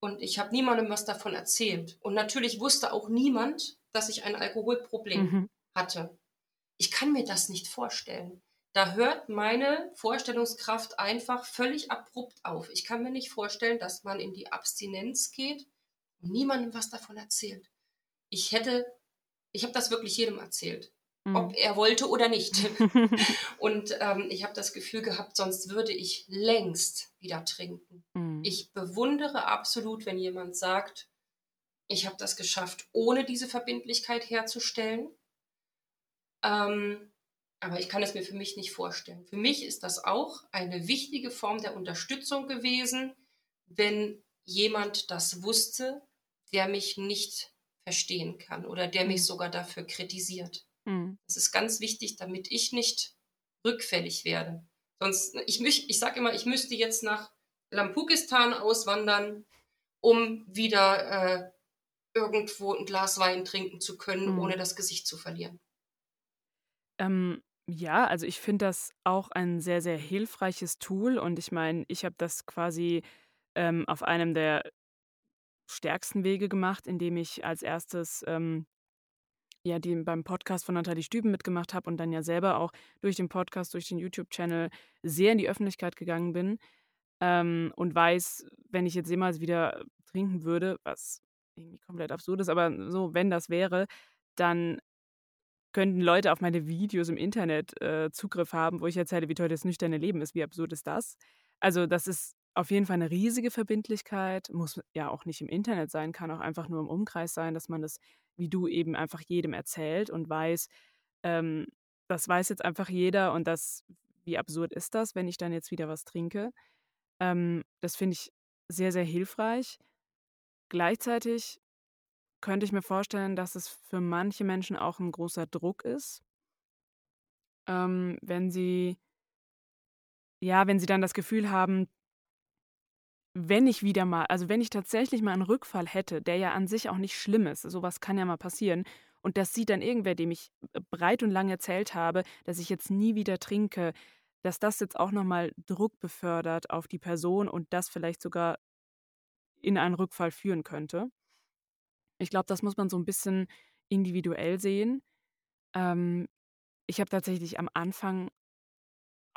Und ich habe niemandem was davon erzählt. Und natürlich wusste auch niemand, dass ich ein Alkoholproblem mhm. hatte. Ich kann mir das nicht vorstellen. Da hört meine Vorstellungskraft einfach völlig abrupt auf. Ich kann mir nicht vorstellen, dass man in die Abstinenz geht und niemandem was davon erzählt. Ich hätte, ich habe das wirklich jedem erzählt. Ob er wollte oder nicht. und ähm, ich habe das Gefühl gehabt, sonst würde ich längst wieder trinken. Mhm. Ich bewundere absolut, wenn jemand sagt, ich habe das geschafft, ohne diese Verbindlichkeit herzustellen. Ähm, aber ich kann es mir für mich nicht vorstellen. Für mich ist das auch eine wichtige Form der Unterstützung gewesen, wenn jemand das wusste, der mich nicht verstehen kann oder der mich mhm. sogar dafür kritisiert. Mhm. Das ist ganz wichtig, damit ich nicht rückfällig werde. Sonst, ich, ich sage immer, ich müsste jetzt nach Lampukistan auswandern, um wieder äh, irgendwo ein Glas Wein trinken zu können, mhm. ohne das Gesicht zu verlieren. Ähm, ja, also ich finde das auch ein sehr, sehr hilfreiches Tool und ich meine, ich habe das quasi ähm, auf einem der stärksten Wege gemacht, indem ich als erstes ähm, ja, die beim Podcast von Nathalie Stüben mitgemacht habe und dann ja selber auch durch den Podcast, durch den YouTube-Channel sehr in die Öffentlichkeit gegangen bin ähm, und weiß, wenn ich jetzt jemals wieder trinken würde, was irgendwie komplett absurd ist, aber so, wenn das wäre, dann könnten Leute auf meine Videos im Internet äh, Zugriff haben, wo ich erzähle, wie toll das nüchterne Leben ist, wie absurd ist das? Also das ist auf jeden Fall eine riesige Verbindlichkeit, muss ja auch nicht im Internet sein, kann auch einfach nur im Umkreis sein, dass man das, wie du eben einfach jedem erzählt und weiß, ähm, das weiß jetzt einfach jeder und das, wie absurd ist das, wenn ich dann jetzt wieder was trinke. Ähm, das finde ich sehr, sehr hilfreich. Gleichzeitig könnte ich mir vorstellen, dass es für manche Menschen auch ein großer Druck ist, ähm, wenn sie, ja, wenn sie dann das Gefühl haben, wenn ich wieder mal, also wenn ich tatsächlich mal einen Rückfall hätte, der ja an sich auch nicht schlimm ist, sowas kann ja mal passieren, und das sieht dann irgendwer, dem ich äh, breit und lang erzählt habe, dass ich jetzt nie wieder trinke, dass das jetzt auch nochmal Druck befördert auf die Person und das vielleicht sogar in einen Rückfall führen könnte. Ich glaube, das muss man so ein bisschen individuell sehen. Ähm, ich habe tatsächlich am Anfang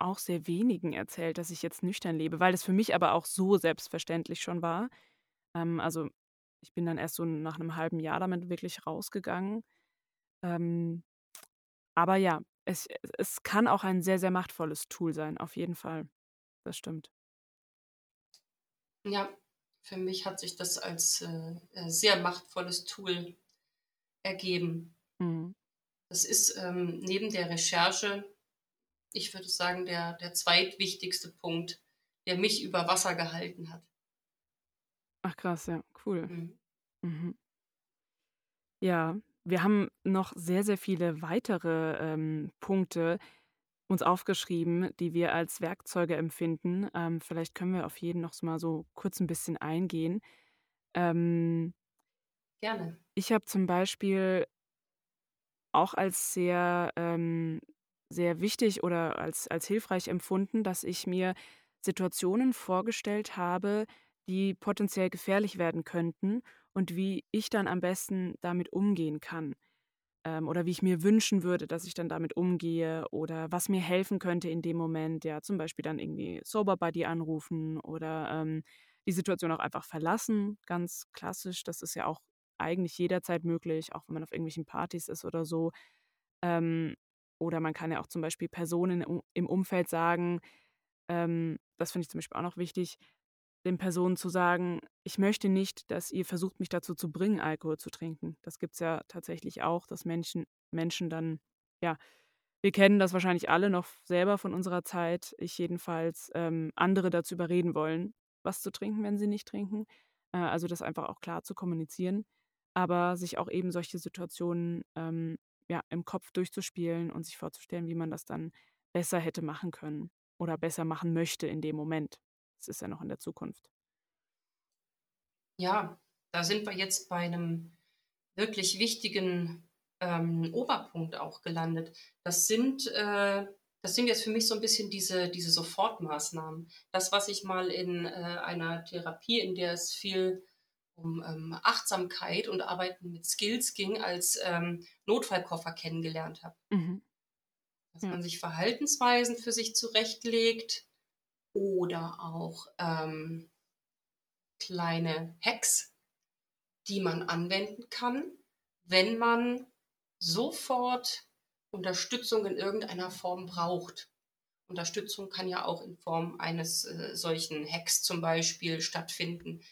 auch sehr wenigen erzählt, dass ich jetzt nüchtern lebe, weil das für mich aber auch so selbstverständlich schon war. Ähm, also ich bin dann erst so nach einem halben Jahr damit wirklich rausgegangen. Ähm, aber ja, es, es kann auch ein sehr, sehr machtvolles Tool sein, auf jeden Fall. Das stimmt. Ja, für mich hat sich das als äh, äh, sehr machtvolles Tool ergeben. Mhm. Das ist ähm, neben der Recherche, ich würde sagen, der, der zweitwichtigste Punkt, der mich über Wasser gehalten hat. Ach krass, ja, cool. Mhm. Mhm. Ja, wir haben noch sehr, sehr viele weitere ähm, Punkte uns aufgeschrieben, die wir als Werkzeuge empfinden. Ähm, vielleicht können wir auf jeden noch mal so kurz ein bisschen eingehen. Ähm, Gerne. Ich habe zum Beispiel auch als sehr, ähm, sehr wichtig oder als, als hilfreich empfunden, dass ich mir Situationen vorgestellt habe, die potenziell gefährlich werden könnten und wie ich dann am besten damit umgehen kann ähm, oder wie ich mir wünschen würde, dass ich dann damit umgehe oder was mir helfen könnte in dem Moment. Ja, zum Beispiel dann irgendwie Sober Buddy anrufen oder ähm, die Situation auch einfach verlassen. Ganz klassisch. Das ist ja auch eigentlich jederzeit möglich, auch wenn man auf irgendwelchen Partys ist oder so. Ähm, oder man kann ja auch zum Beispiel Personen im Umfeld sagen, ähm, das finde ich zum Beispiel auch noch wichtig, den Personen zu sagen, ich möchte nicht, dass ihr versucht, mich dazu zu bringen, Alkohol zu trinken. Das gibt es ja tatsächlich auch, dass Menschen, Menschen dann, ja, wir kennen das wahrscheinlich alle noch selber von unserer Zeit, ich jedenfalls, ähm, andere dazu überreden wollen, was zu trinken, wenn sie nicht trinken. Äh, also das einfach auch klar zu kommunizieren, aber sich auch eben solche Situationen ähm, ja, im Kopf durchzuspielen und sich vorzustellen, wie man das dann besser hätte machen können oder besser machen möchte in dem Moment. Das ist ja noch in der Zukunft. Ja, da sind wir jetzt bei einem wirklich wichtigen ähm, Oberpunkt auch gelandet. Das sind, äh, das sind jetzt für mich so ein bisschen diese, diese Sofortmaßnahmen. Das, was ich mal in äh, einer Therapie, in der es viel um ähm, Achtsamkeit und Arbeiten mit Skills ging, als ähm, Notfallkoffer kennengelernt habe. Mhm. Dass ja. man sich Verhaltensweisen für sich zurechtlegt, oder auch ähm, kleine Hacks, die man anwenden kann, wenn man sofort Unterstützung in irgendeiner Form braucht. Unterstützung kann ja auch in Form eines äh, solchen Hacks zum Beispiel stattfinden.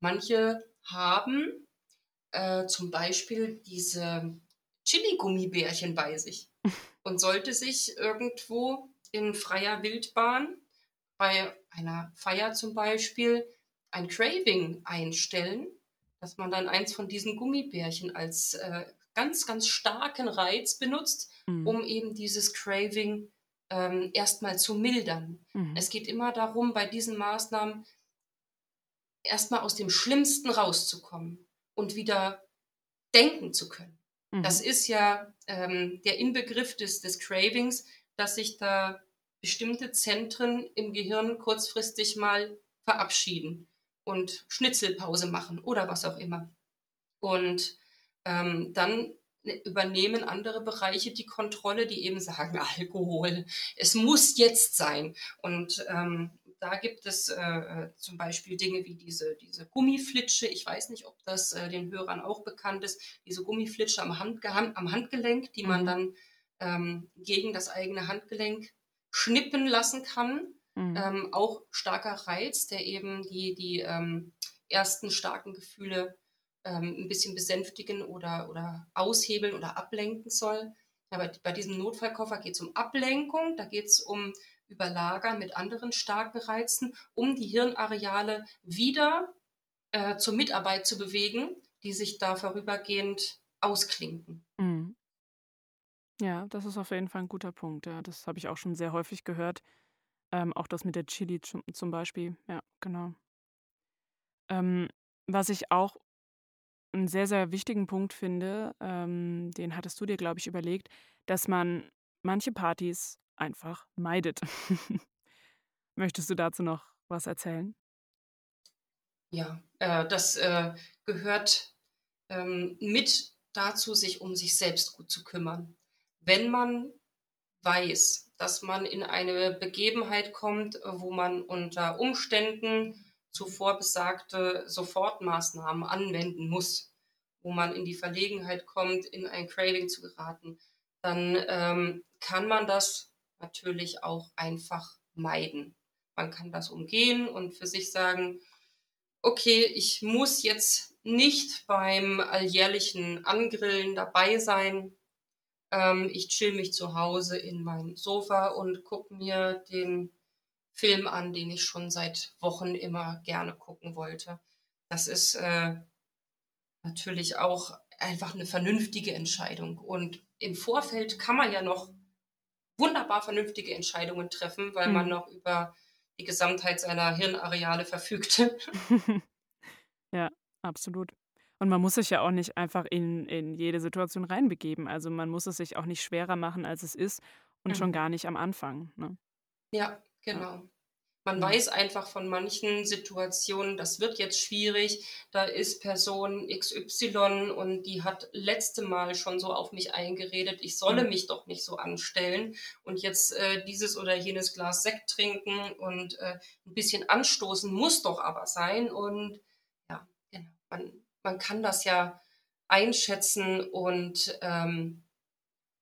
Manche haben äh, zum Beispiel diese Chili-Gummibärchen bei sich und sollte sich irgendwo in freier Wildbahn bei einer Feier zum Beispiel ein Craving einstellen, dass man dann eins von diesen Gummibärchen als äh, ganz, ganz starken Reiz benutzt, mhm. um eben dieses Craving ähm, erstmal zu mildern. Mhm. Es geht immer darum, bei diesen Maßnahmen erstmal aus dem Schlimmsten rauszukommen und wieder denken zu können. Mhm. Das ist ja ähm, der Inbegriff des, des Cravings, dass sich da bestimmte Zentren im Gehirn kurzfristig mal verabschieden und Schnitzelpause machen oder was auch immer. Und ähm, dann übernehmen andere Bereiche die Kontrolle, die eben sagen, Alkohol, es muss jetzt sein. Und ähm, da gibt es äh, äh, zum Beispiel Dinge wie diese, diese Gummiflitsche. Ich weiß nicht, ob das äh, den Hörern auch bekannt ist. Diese Gummiflitsche am, Hand, am Handgelenk, die man mhm. dann ähm, gegen das eigene Handgelenk schnippen lassen kann. mhm. ähm, auch starker Reiz, der eben die, die ähm, ersten starken Gefühle ähm, ein bisschen besänftigen oder, oder aushebeln oder ablenken soll. Aber bei diesem Notfallkoffer geht es um Ablenkung, da geht es um Überlagern mit anderen starken Reizen, um die Hirnareale wieder äh, zur Mitarbeit zu bewegen, die sich da vorübergehend ausklinken. Mhm. Ja, das ist auf jeden Fall ein guter Punkt. Ja, das habe ich auch schon sehr häufig gehört. Ähm, auch das mit der Chili zum, Beispiel. Ja, genau. Ähm, was ich auch einen sehr, sehr wichtigen Punkt finde, ähm, den hattest du dir, glaube ich, überlegt, dass man manche Partys einfach meidet. Möchtest du dazu noch was erzählen? Ja, äh, das äh, gehört ähm, mit dazu, sich um sich selbst gut zu kümmern. Wenn man weiß, dass man in eine Begebenheit kommt, wo man unter Umständen zuvor besagte Sofortmaßnahmen anwenden muss, wo man in die Verlegenheit kommt, in ein Craving zu geraten, dann ähm, kann man das natürlich auch einfach meiden. Man kann das umgehen und für sich sagen, okay, ich muss jetzt nicht beim alljährlichen Angrillen dabei sein. Ähm, ich chill mich zu Hause in meinem Sofa und gucke mir den Film an, den ich schon seit Wochen immer gerne gucken wollte. Das ist äh, natürlich auch einfach eine vernünftige Entscheidung. Und im Vorfeld kann man ja noch wunderbar vernünftige Entscheidungen treffen, weil mhm. man noch über die Gesamtheit seiner Hirnareale verfügt. ja, absolut. Und man muss sich ja auch nicht einfach in, in jede Situation reinbegeben. Also man muss es sich auch nicht schwerer machen, als es ist und mhm. schon gar nicht am Anfang. Ne? Ja, genau. Man mhm. weiß einfach von manchen Situationen, das wird jetzt schwierig, da ist Person XY und die hat letzte Mal schon so auf mich eingeredet, ich solle mhm. mich doch nicht so anstellen und jetzt äh, dieses oder jenes Glas Sekt trinken und äh, ein bisschen anstoßen muss doch aber sein und ja, genau, man, man kann das ja einschätzen und ähm,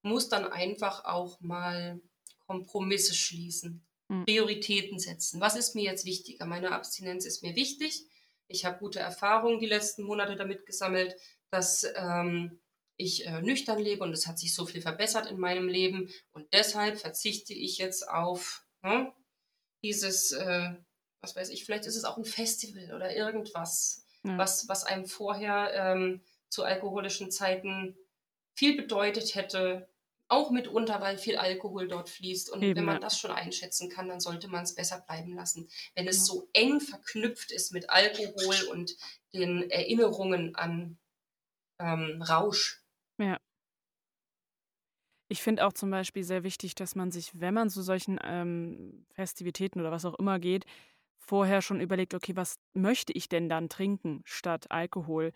muss dann einfach auch mal Kompromisse schließen. Mhm. Prioritäten setzen. Was ist mir jetzt wichtiger? Meine Abstinenz ist mir wichtig. Ich habe gute Erfahrungen die letzten Monate damit gesammelt, dass ähm, ich äh, nüchtern lebe und es hat sich so viel verbessert in meinem Leben und deshalb verzichte ich jetzt auf ne, dieses, äh, was weiß ich, vielleicht ist es auch ein Festival oder irgendwas, ja. was, was einem vorher ähm, zu alkoholischen Zeiten viel bedeutet hätte, auch mitunter, weil viel Alkohol dort fließt. Und Eben, wenn man das schon einschätzen kann, dann sollte man es besser bleiben lassen. Wenn es so eng verknüpft ist mit Alkohol und den Erinnerungen an ähm, Rausch. Ja. Ich finde auch zum Beispiel sehr wichtig, dass man sich, wenn man zu solchen ähm, Festivitäten oder was auch immer geht, vorher schon überlegt, okay, was möchte ich denn dann trinken statt Alkohol?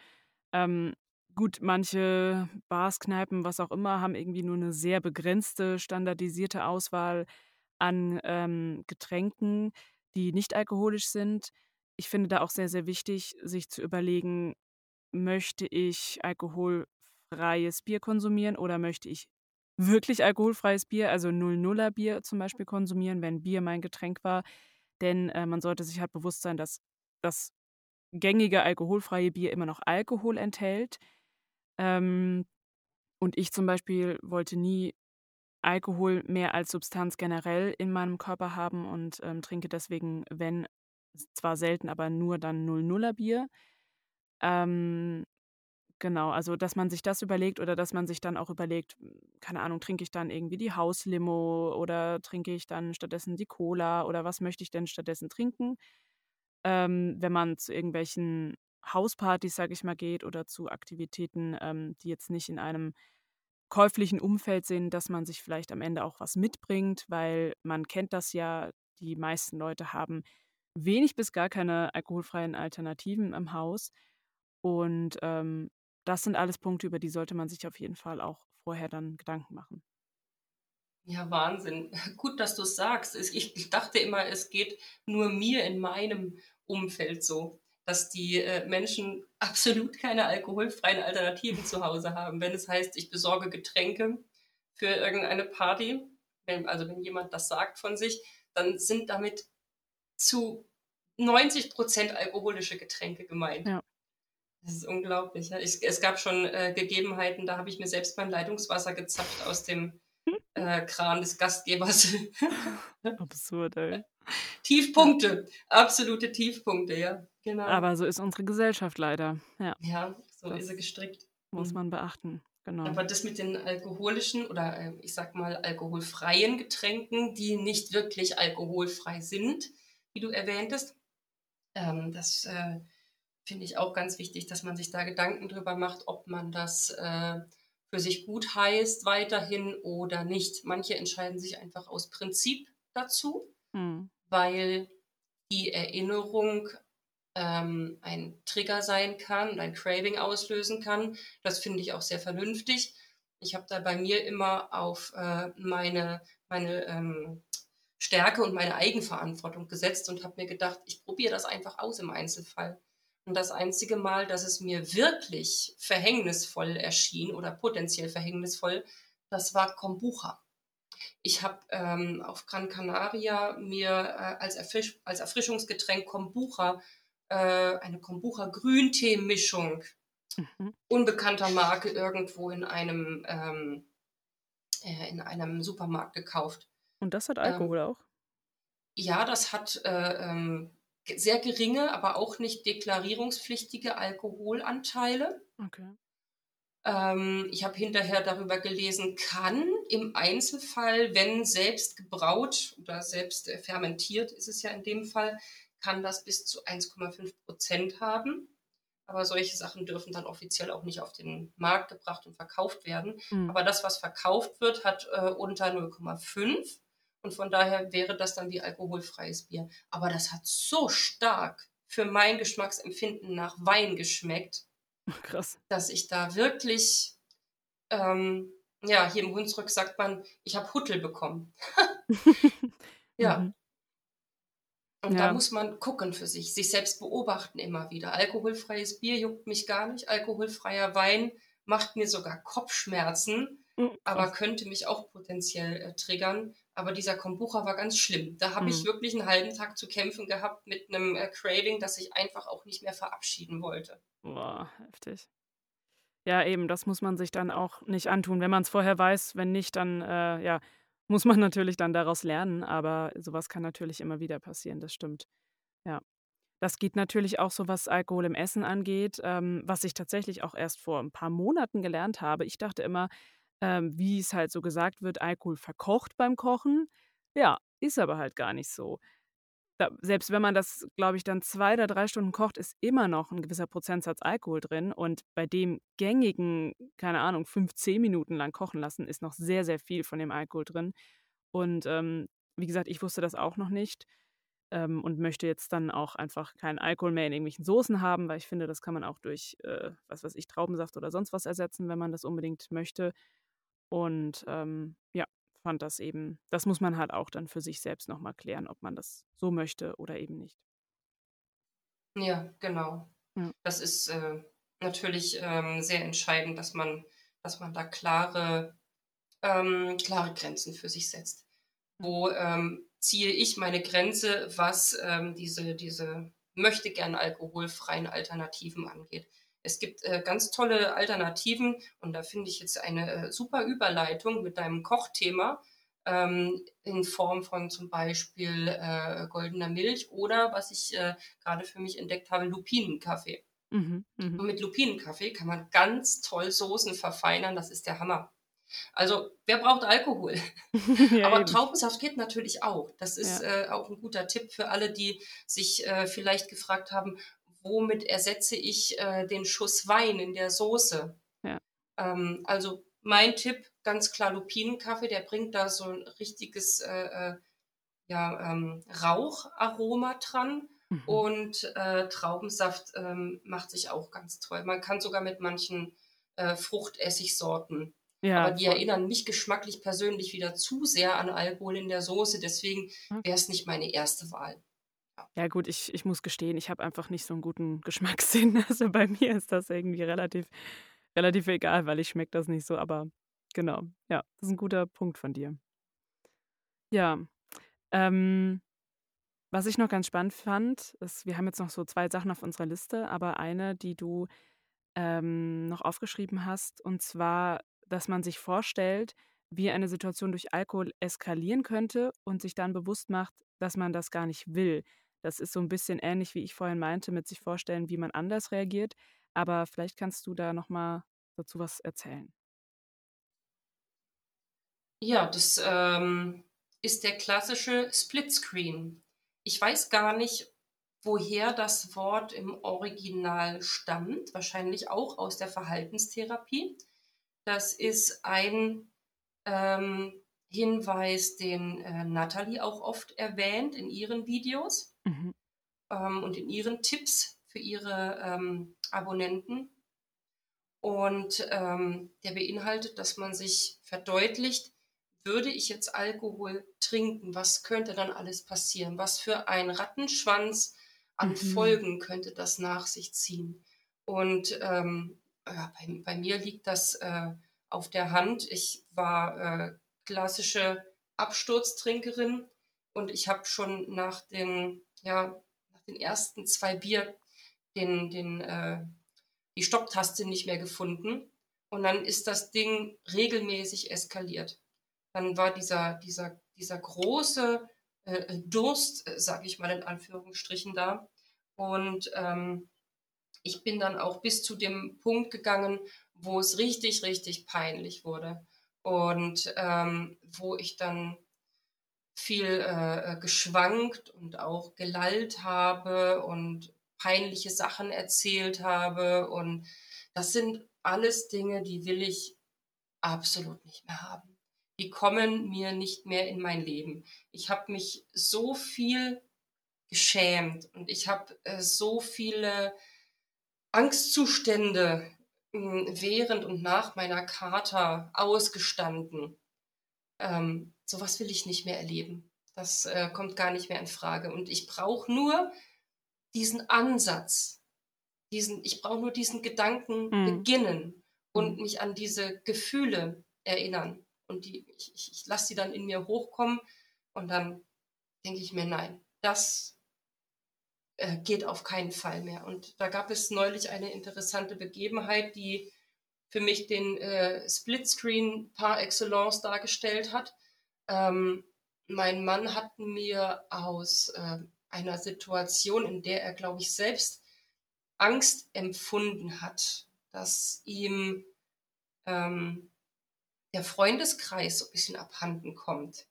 Ähm, Gut, manche Bars, Kneipen, was auch immer, haben irgendwie nur eine sehr begrenzte, standardisierte Auswahl an ähm, Getränken, die nicht alkoholisch sind. Ich finde da auch sehr, sehr wichtig, sich zu überlegen, möchte ich alkoholfreies Bier konsumieren oder möchte ich wirklich alkoholfreies Bier, also 00er Bier zum Beispiel konsumieren, wenn Bier mein Getränk war. Denn äh, man sollte sich halt bewusst sein, dass das gängige alkoholfreie Bier immer noch Alkohol enthält. Ähm, und ich zum Beispiel wollte nie Alkohol mehr als Substanz generell in meinem Körper haben und ähm, trinke deswegen, wenn, zwar selten, aber nur dann 00er Bier. Ähm, genau, also dass man sich das überlegt oder dass man sich dann auch überlegt, keine Ahnung, trinke ich dann irgendwie die Hauslimo oder trinke ich dann stattdessen die Cola oder was möchte ich denn stattdessen trinken? Ähm, wenn man zu irgendwelchen Hauspartys, sage ich mal, geht oder zu Aktivitäten, ähm, die jetzt nicht in einem käuflichen Umfeld sind, dass man sich vielleicht am Ende auch was mitbringt, weil man kennt das ja, die meisten Leute haben wenig bis gar keine alkoholfreien Alternativen im Haus. Und ähm, das sind alles Punkte, über die sollte man sich auf jeden Fall auch vorher dann Gedanken machen. Ja, Wahnsinn. Gut, dass du es sagst. Ich dachte immer, es geht nur mir in meinem Umfeld so dass die äh, Menschen absolut keine alkoholfreien Alternativen zu Hause haben. Wenn es heißt, ich besorge Getränke für irgendeine Party, wenn, also wenn jemand das sagt von sich, dann sind damit zu 90 Prozent alkoholische Getränke gemeint. Ja. Das ist unglaublich. Ja. Ich, es gab schon äh, Gegebenheiten, da habe ich mir selbst mein Leitungswasser gezapft aus dem äh, Kran des Gastgebers. Absurd, ey. Tiefpunkte, absolute Tiefpunkte, ja. Genau. Aber so ist unsere Gesellschaft leider. Ja, ja so Das ist sie gestrickt. muss Mhm. man beachten. Genau. Aber das mit den alkoholischen oder äh, ich sag mal alkoholfreien Getränken, die nicht wirklich alkoholfrei sind, wie du erwähntest, ähm, das äh, finde ich auch ganz wichtig, dass man sich da Gedanken drüber macht, ob man das äh, für sich gut heißt weiterhin oder nicht. Manche entscheiden sich einfach aus Prinzip dazu, Hm. weil die Erinnerung ähm, ein Trigger sein kann und ein Craving auslösen kann. Das finde ich auch sehr vernünftig. Ich habe da bei mir immer auf äh, meine, meine ähm, Stärke und meine Eigenverantwortung gesetzt und habe mir gedacht, ich probiere das einfach aus im Einzelfall. Und das einzige Mal, dass es mir wirklich verhängnisvoll erschien oder potenziell verhängnisvoll, das war Kombucha. Ich habe ähm, auf Gran Canaria mir äh, als, Erfrisch als Erfrischungsgetränk Kombucha, äh, eine Kombucha-Grüntee-Mischung Mhm. unbekannter Marke irgendwo in einem, ähm, äh, in einem Supermarkt gekauft. Und das hat Ähm, Alkohol auch? Ja, das hat äh, ähm, sehr geringe, aber auch nicht deklarierungspflichtige Alkoholanteile. Okay. Ähm, ich habe hinterher darüber gelesen, kann im Einzelfall, wenn selbst gebraut oder selbst fermentiert ist es ja in dem Fall, kann das bis zu 1,5 Prozent haben. Aber solche Sachen dürfen dann offiziell auch nicht auf den Markt gebracht und verkauft werden. Hm. Aber das, was verkauft wird, hat äh, unter 0,5 und von daher wäre das dann wie alkoholfreies Bier. Aber das hat so stark für mein Geschmacksempfinden nach Wein geschmeckt, Krass. dass ich da wirklich, ähm, ja, hier im Hunsrück sagt man, ich habe Huttel bekommen. Ja, Mhm. Und Ja. da muss man gucken für sich, sich selbst beobachten immer wieder. Alkoholfreies Bier juckt mich gar nicht, alkoholfreier Wein macht mir sogar Kopfschmerzen, Mhm, aber könnte mich auch potenziell äh, triggern. Aber dieser Kombucha war ganz schlimm. Da habe ich Mhm. wirklich einen halben Tag zu kämpfen gehabt mit einem äh, Craving, das ich einfach auch nicht mehr verabschieden wollte. Boah, heftig. Ja, eben, das muss man sich dann auch nicht antun. Wenn man es vorher weiß, wenn nicht, dann äh, ja, muss man natürlich dann daraus lernen. Aber sowas kann natürlich immer wieder passieren, das stimmt. Ja. Das geht natürlich auch so, was Alkohol im Essen angeht, ähm, was ich tatsächlich auch erst vor ein paar Monaten gelernt habe. Ich dachte immer, ähm, wie es halt so gesagt wird, Alkohol verkocht beim Kochen. Ja, ist aber halt gar nicht so. Da, selbst wenn man das, glaube ich, dann zwei oder drei Stunden kocht, ist immer noch ein gewisser Prozentsatz Alkohol drin. Und bei dem gängigen, keine Ahnung, fünf, zehn Minuten lang kochen lassen, ist noch sehr, sehr viel von dem Alkohol drin. Und ähm, wie gesagt, ich wusste das auch noch nicht ähm, und möchte jetzt dann auch einfach keinen Alkohol mehr in irgendwelchen Soßen haben, weil ich finde, das kann man auch durch, äh, was weiß ich, Traubensaft oder sonst was ersetzen, wenn man das unbedingt möchte. Und ähm, ja, fand das eben, das muss man halt auch dann für sich selbst nochmal klären, ob man das so möchte oder eben nicht. Ja, genau. Ja. Das ist äh, natürlich ähm, sehr entscheidend, dass man, dass man da klare, ähm, klare Grenzen für sich setzt. Wo ähm, ziehe ich meine Grenze, was ähm, diese, diese möchte gern alkoholfreien Alternativen angeht. Es gibt äh, ganz tolle Alternativen und da finde ich jetzt eine äh, super Überleitung mit deinem Kochthema ähm, in Form von zum Beispiel äh, goldener Milch oder was ich äh, gerade für mich entdeckt habe, Lupinenkaffee. Mhm, Und mhm. mit Lupinenkaffee kann man ganz toll Soßen verfeinern, das ist der Hammer. Also, wer braucht Alkohol? ja, Aber eben. Traubensaft geht natürlich auch. Das ist äh, auch ein guter Tipp für alle, die sich äh, vielleicht gefragt haben, womit ersetze ich äh, den Schuss Wein in der Soße? Ja. Ähm, also mein Tipp, ganz klar Lupinenkaffee, der bringt da so ein richtiges äh, äh, ja, ähm, Raucharoma dran. Mhm. Und äh, Traubensaft ähm, macht sich auch ganz toll. Man kann sogar mit manchen äh, Fruchtessigsorten ja, aber die voll. erinnern mich geschmacklich persönlich wieder zu sehr an Alkohol in der Soße. Deswegen wäre es nicht meine erste Wahl. Ja, gut, ich, ich muss gestehen, ich habe einfach nicht so einen guten Geschmackssinn. Also bei mir ist das irgendwie relativ, relativ egal, weil ich schmecke das nicht so. Aber genau, ja, das ist ein guter Punkt von dir. Ja, ähm, Was ich noch ganz spannend fand, ist, wir haben jetzt noch so zwei Sachen auf unserer Liste, aber eine, die du ähm, noch aufgeschrieben hast, und zwar, dass man sich vorstellt, wie eine Situation durch Alkohol eskalieren könnte und sich dann bewusst macht, dass man das gar nicht will. Das ist so ein bisschen ähnlich, wie ich vorhin meinte, mit sich vorstellen, wie man anders reagiert. Aber vielleicht kannst du da noch mal dazu was erzählen. Ja, das ähm, ist der klassische Splitscreen. Ich weiß gar nicht, woher das Wort im Original stammt. Wahrscheinlich auch aus der Verhaltenstherapie. Das ist ein ähm, Hinweis, den äh, Natalie auch oft erwähnt in ihren Videos mhm. ähm, und in ihren Tipps für ihre ähm, Abonnenten. Und ähm, der beinhaltet, dass man sich verdeutlicht, würde ich jetzt Alkohol trinken, was könnte dann alles passieren? Was für ein Rattenschwanz an mhm. Folgen könnte das nach sich ziehen? Und ähm, ja, bei, bei, mir liegt das äh, auf der Hand. Ich war äh, klassische Absturztrinkerin und ich habe schon nach den, ja, nach den ersten zwei Bier den, den, äh, die Stopptaste nicht mehr gefunden. Und dann ist das Ding regelmäßig eskaliert. Dann war dieser, dieser, dieser große äh, Durst, äh, sage ich mal in Anführungsstrichen, da. Und ähm, ich bin dann auch bis zu dem Punkt gegangen, wo es richtig, richtig peinlich wurde und ähm, wo ich dann viel äh, äh, geschwankt und auch gelallt habe und peinliche Sachen erzählt habe. Und das sind alles Dinge, die will ich absolut nicht mehr haben. Die kommen mir nicht mehr in mein Leben. Ich habe mich so viel geschämt und ich habe äh, so viele Angstzustände während und nach meiner Charta ausgestanden. Ähm, sowas will ich nicht mehr erleben. Das äh, kommt gar nicht mehr in Frage. Und ich brauche nur diesen Ansatz, diesen, ich brauche nur diesen Gedanken mhm. beginnen und mhm. mich an diese Gefühle erinnern. Und die, ich, ich, ich lasse sie dann in mir hochkommen und dann denke ich mir, nein, das äh, geht auf keinen Fall mehr. Und da gab es neulich eine interessante Begebenheit, die für mich den äh, Splitscreen par excellence dargestellt hat. Ähm, mein Mann hat mir aus äh, einer Situation, in der er, glaube ich, selbst Angst empfunden hat, dass ihm ähm, der Freundeskreis so ein bisschen abhanden kommt,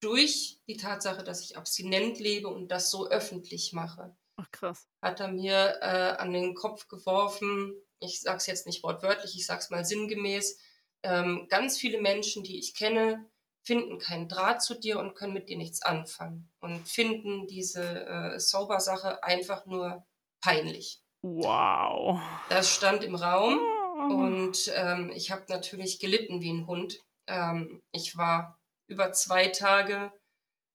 durch die Tatsache, dass ich abstinent lebe und das so öffentlich mache. Ach krass. Hat er mir äh, an den Kopf geworfen, ich sage es jetzt nicht wortwörtlich, ich sage es mal sinngemäß, ähm, ganz viele Menschen, die ich kenne, finden keinen Draht zu dir und können mit dir nichts anfangen und finden diese äh, Sober-Sache einfach nur peinlich. Wow. Das stand im Raum oh. und ähm, ich habe natürlich gelitten wie ein Hund. Ähm, ich war über zwei Tage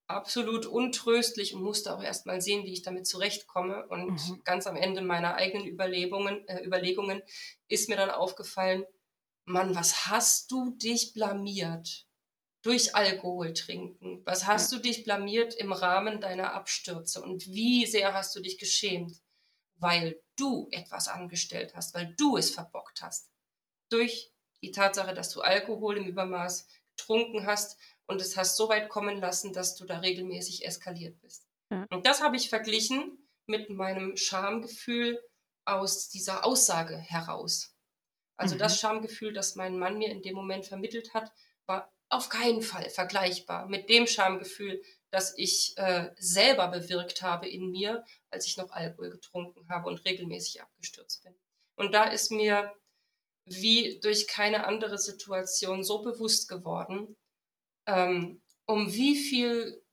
absolut untröstlich und musste auch erst mal sehen, wie ich damit zurechtkomme. Und mhm. ganz am Ende meiner eigenen Überlegungen, äh, Überlegungen ist mir dann aufgefallen, Mann, was hast du dich blamiert? Durch Alkohol trinken. Was hast ja. du dich blamiert im Rahmen deiner Abstürze? Und wie sehr hast du dich geschämt? Weil du etwas angestellt hast, weil du es verbockt hast. Durch die Tatsache, dass du Alkohol im Übermaß getrunken hast und es hast so weit kommen lassen, dass du da regelmäßig eskaliert bist. Ja. Und das habe ich verglichen mit meinem Schamgefühl aus dieser Aussage heraus. Also mhm. das Schamgefühl, das mein Mann mir in dem Moment vermittelt hat, war auf keinen Fall vergleichbar mit dem Schamgefühl, das ich äh, selber bewirkt habe in mir, als ich noch Alkohol getrunken habe und regelmäßig abgestürzt bin. Und da ist mir wie durch keine andere Situation so bewusst geworden, ähm, um wie viel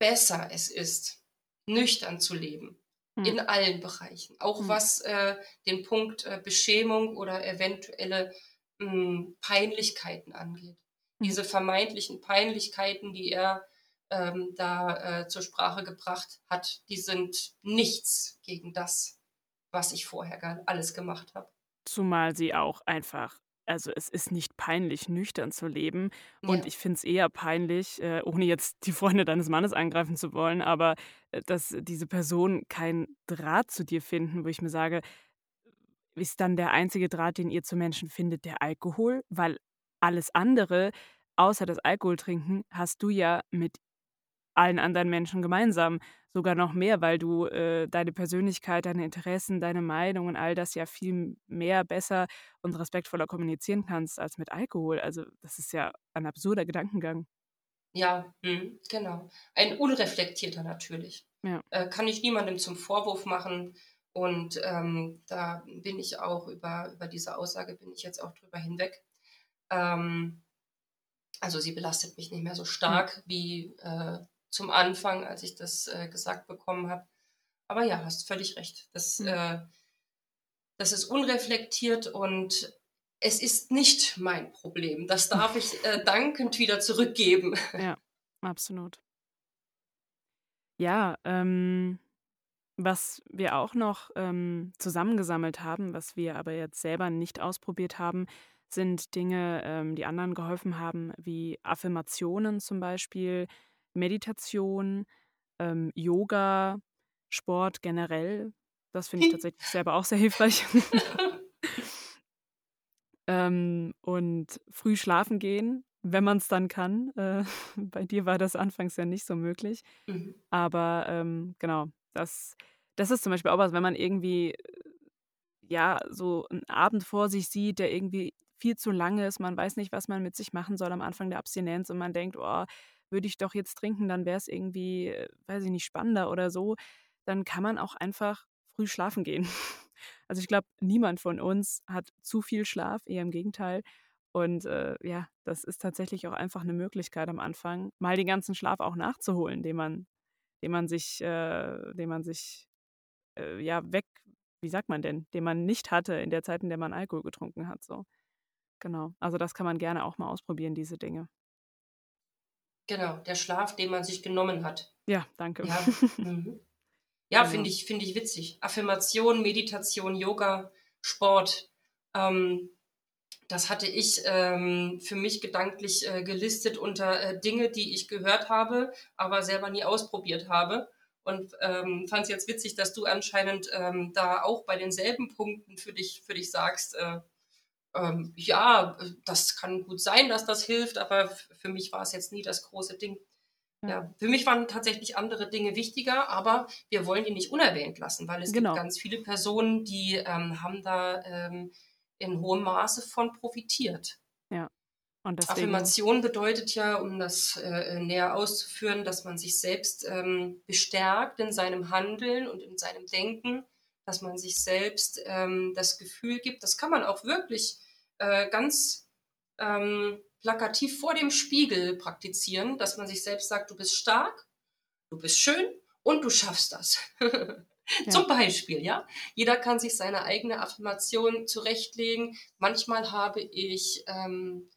besser es ist, nüchtern zu leben. Mhm. In allen Bereichen. Auch mhm. was äh, den Punkt äh, Beschämung oder eventuelle mh, hm, Peinlichkeiten angeht. Diese vermeintlichen Peinlichkeiten, die er ähm, da äh, zur Sprache gebracht hat, die sind nichts gegen das, was ich vorher alles gemacht habe. Zumal sie auch einfach also es ist nicht peinlich, nüchtern zu leben. Und ja. ich finde es eher peinlich, äh, ohne jetzt die Freunde deines Mannes angreifen zu wollen, aber äh, dass diese Person keinen Draht zu dir finden, wo ich mir sage, ist dann der einzige Draht, den ihr zu Menschen findet, der Alkohol? Weil alles andere, außer das Alkohol trinken, hast du ja mit allen anderen Menschen gemeinsam sogar noch mehr, weil du äh, deine Persönlichkeit, deine Interessen, deine Meinung und all das ja viel mehr, besser und respektvoller kommunizieren kannst als mit Alkohol. Also das ist ja ein absurder Gedankengang. Ja, hm, genau. Ein unreflektierter natürlich. Ja. Äh, kann ich niemandem zum Vorwurf machen. Und ähm, da bin ich auch über, über diese Aussage, bin ich jetzt auch drüber hinweg. Ähm, also sie belastet mich nicht mehr so stark hm. wie äh, zum Anfang, als ich das äh, gesagt bekommen habe. Aber ja, hast völlig recht. Das, mhm. äh, das ist unreflektiert und es ist nicht mein Problem. Das darf ich äh, dankend wieder zurückgeben. Ja, absolut. Ja, ähm, was wir auch noch ähm, zusammengesammelt haben, was wir aber jetzt selber nicht ausprobiert haben, sind Dinge, ähm, die anderen geholfen haben, wie Affirmationen zum Beispiel, Meditation, ähm, Yoga, Sport generell. Das finde ich tatsächlich selber auch sehr hilfreich. ähm, und früh schlafen gehen, wenn man es dann kann. Äh, bei dir war das anfangs ja nicht so möglich. Mhm. Aber ähm, genau, das, das ist zum Beispiel auch was, wenn man irgendwie ja so einen Abend vor sich sieht, der irgendwie viel zu lange ist, man weiß nicht, was man mit sich machen soll am Anfang der Abstinenz und man denkt, oh, würde ich doch jetzt trinken, dann wäre es irgendwie, äh, weiß ich nicht, spannender oder so, dann kann man auch einfach früh schlafen gehen. Also ich glaube, niemand von uns hat zu viel Schlaf, eher im Gegenteil. Und äh, ja, das ist tatsächlich auch einfach eine Möglichkeit am Anfang, mal den ganzen Schlaf auch nachzuholen, den man, den man sich, äh, den man sich äh, ja weg, wie sagt man denn, den man nicht hatte in der Zeit, in der man Alkohol getrunken hat. So. Genau. Also das kann man gerne auch mal ausprobieren, diese Dinge. Genau, der Schlaf, den man sich genommen hat. Ja, danke. Ja, mhm. ja genau. finde ich, find ich witzig. Affirmation, Meditation, Yoga, Sport. Ähm, das hatte ich ähm, für mich gedanklich äh, gelistet unter äh, Dinge, die ich gehört habe, aber selber nie ausprobiert habe. Und ähm, fand es jetzt witzig, dass du anscheinend ähm, da auch bei denselben Punkten für dich, für dich sagst, äh, ähm, ja, das kann gut sein, dass das hilft, aber für mich war es jetzt nie das große Ding. Ja, für mich waren tatsächlich andere Dinge wichtiger, aber wir wollen die nicht unerwähnt lassen, weil es genau. gibt ganz viele Personen, die ähm, haben da ähm, in hohem Maße von profitiert. Ja. Und deswegen... Affirmation bedeutet ja, um das äh, näher auszuführen, dass man sich selbst ähm, bestärkt in seinem Handeln und in seinem Denken, dass man sich selbst ähm, das Gefühl gibt, das kann man auch wirklich äh, ganz ähm, plakativ vor dem Spiegel praktizieren, dass man sich selbst sagt, du bist stark, du bist schön und du schaffst das. Ja. Zum Beispiel, ja. Jeder kann sich seine eigene Affirmation zurechtlegen. Manchmal habe ich ähm,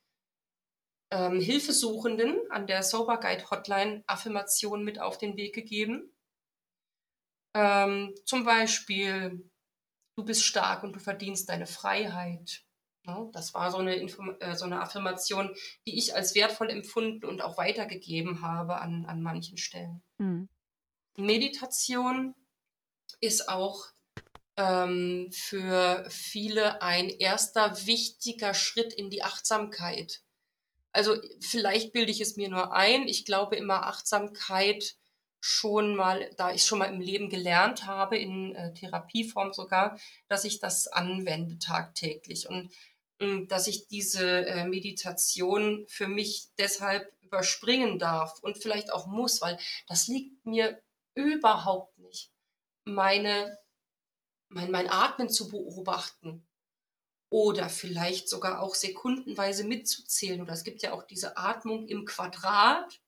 ähm, Hilfesuchenden an der Sober Guide Hotline Affirmationen mit auf den Weg gegeben. Ähm, zum Beispiel, du bist stark und du verdienst deine Freiheit. Ne? Das war so eine, Inform äh, so eine Affirmation, die ich als wertvoll empfunden und auch weitergegeben habe an, an manchen Stellen. Mhm. Meditation ist auch ähm, für viele ein erster wichtiger Schritt in die Achtsamkeit. Also vielleicht bilde ich es mir nur ein. Ich glaube immer Achtsamkeit schon mal, da ich schon mal im Leben gelernt habe, in äh, Therapieform sogar, dass ich das anwende tagtäglich. Und dass ich diese äh, Meditation für mich deshalb überspringen darf und vielleicht auch muss, weil das liegt mir überhaupt nicht, meine, mein, mein Atmen zu beobachten oder vielleicht sogar auch sekundenweise mitzuzählen. Oder es gibt ja auch diese Atmung im Quadrat.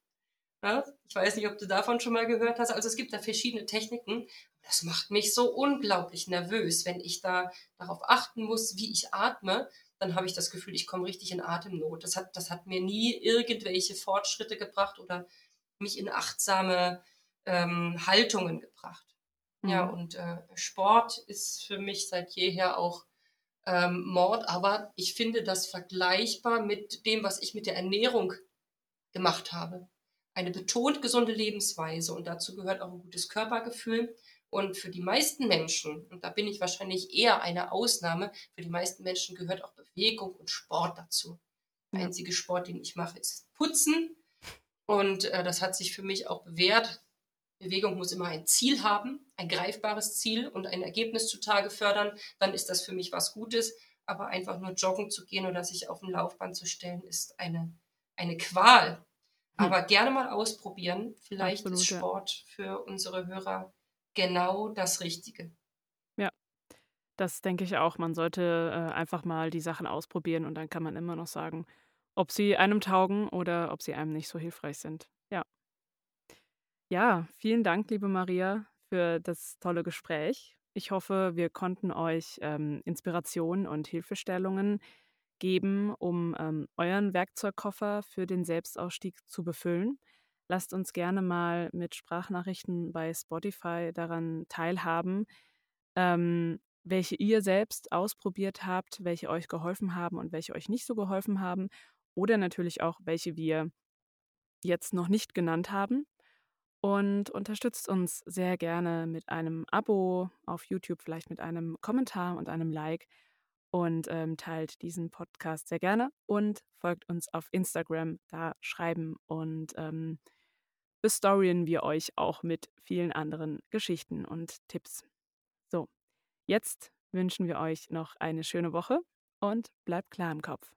Ja, ich weiß nicht, ob du davon schon mal gehört hast. Also es gibt da verschiedene Techniken. Das macht mich so unglaublich nervös, wenn ich da darauf achten muss, wie ich atme dann habe ich das Gefühl, ich komme richtig in Atemnot. Das hat, das hat mir nie irgendwelche Fortschritte gebracht oder mich in achtsame ähm, Haltungen gebracht. Mhm. Ja, und äh, Sport ist für mich seit jeher auch ähm, Mord, aber ich finde das vergleichbar mit dem, was ich mit der Ernährung gemacht habe. Eine betont gesunde Lebensweise und dazu gehört auch ein gutes Körpergefühl. Und für die meisten Menschen, und da bin ich wahrscheinlich eher eine Ausnahme, für die meisten Menschen gehört auch Bewegung und Sport dazu. Der einzige Sport, den ich mache, ist Putzen. Und äh, das hat sich für mich auch bewährt. Bewegung muss immer ein Ziel haben, ein greifbares Ziel und ein Ergebnis zutage fördern. Dann ist das für mich was Gutes. Aber einfach nur joggen zu gehen oder sich auf ein Laufband zu stellen, ist eine, eine Qual. Hm. Aber gerne mal ausprobieren. Vielleicht Absolut, ist Sport für unsere Hörer genau das Richtige. Ja, das denke ich auch. Man sollte äh, einfach mal die Sachen ausprobieren und dann kann man immer noch sagen, ob sie einem taugen oder ob sie einem nicht so hilfreich sind. Ja. Ja, vielen Dank, liebe Maria, für das tolle Gespräch. Ich hoffe, wir konnten euch ähm, Inspirationen und Hilfestellungen geben, um ähm, euren Werkzeugkoffer für den Selbstausstieg zu befüllen. Lasst uns gerne mal mit Sprachnachrichten bei Spotify daran teilhaben, ähm, welche ihr selbst ausprobiert habt, welche euch geholfen haben und welche euch nicht so geholfen haben. Oder natürlich auch, welche wir jetzt noch nicht genannt haben. Und unterstützt uns sehr gerne mit einem Abo auf YouTube, vielleicht mit einem Kommentar und einem Like. Und ähm, teilt diesen Podcast sehr gerne und folgt uns auf Instagram. Da schreiben und ähm, bestorien wir euch auch mit vielen anderen Geschichten und Tipps. So, jetzt wünschen wir euch noch eine schöne Woche und bleibt klar im Kopf.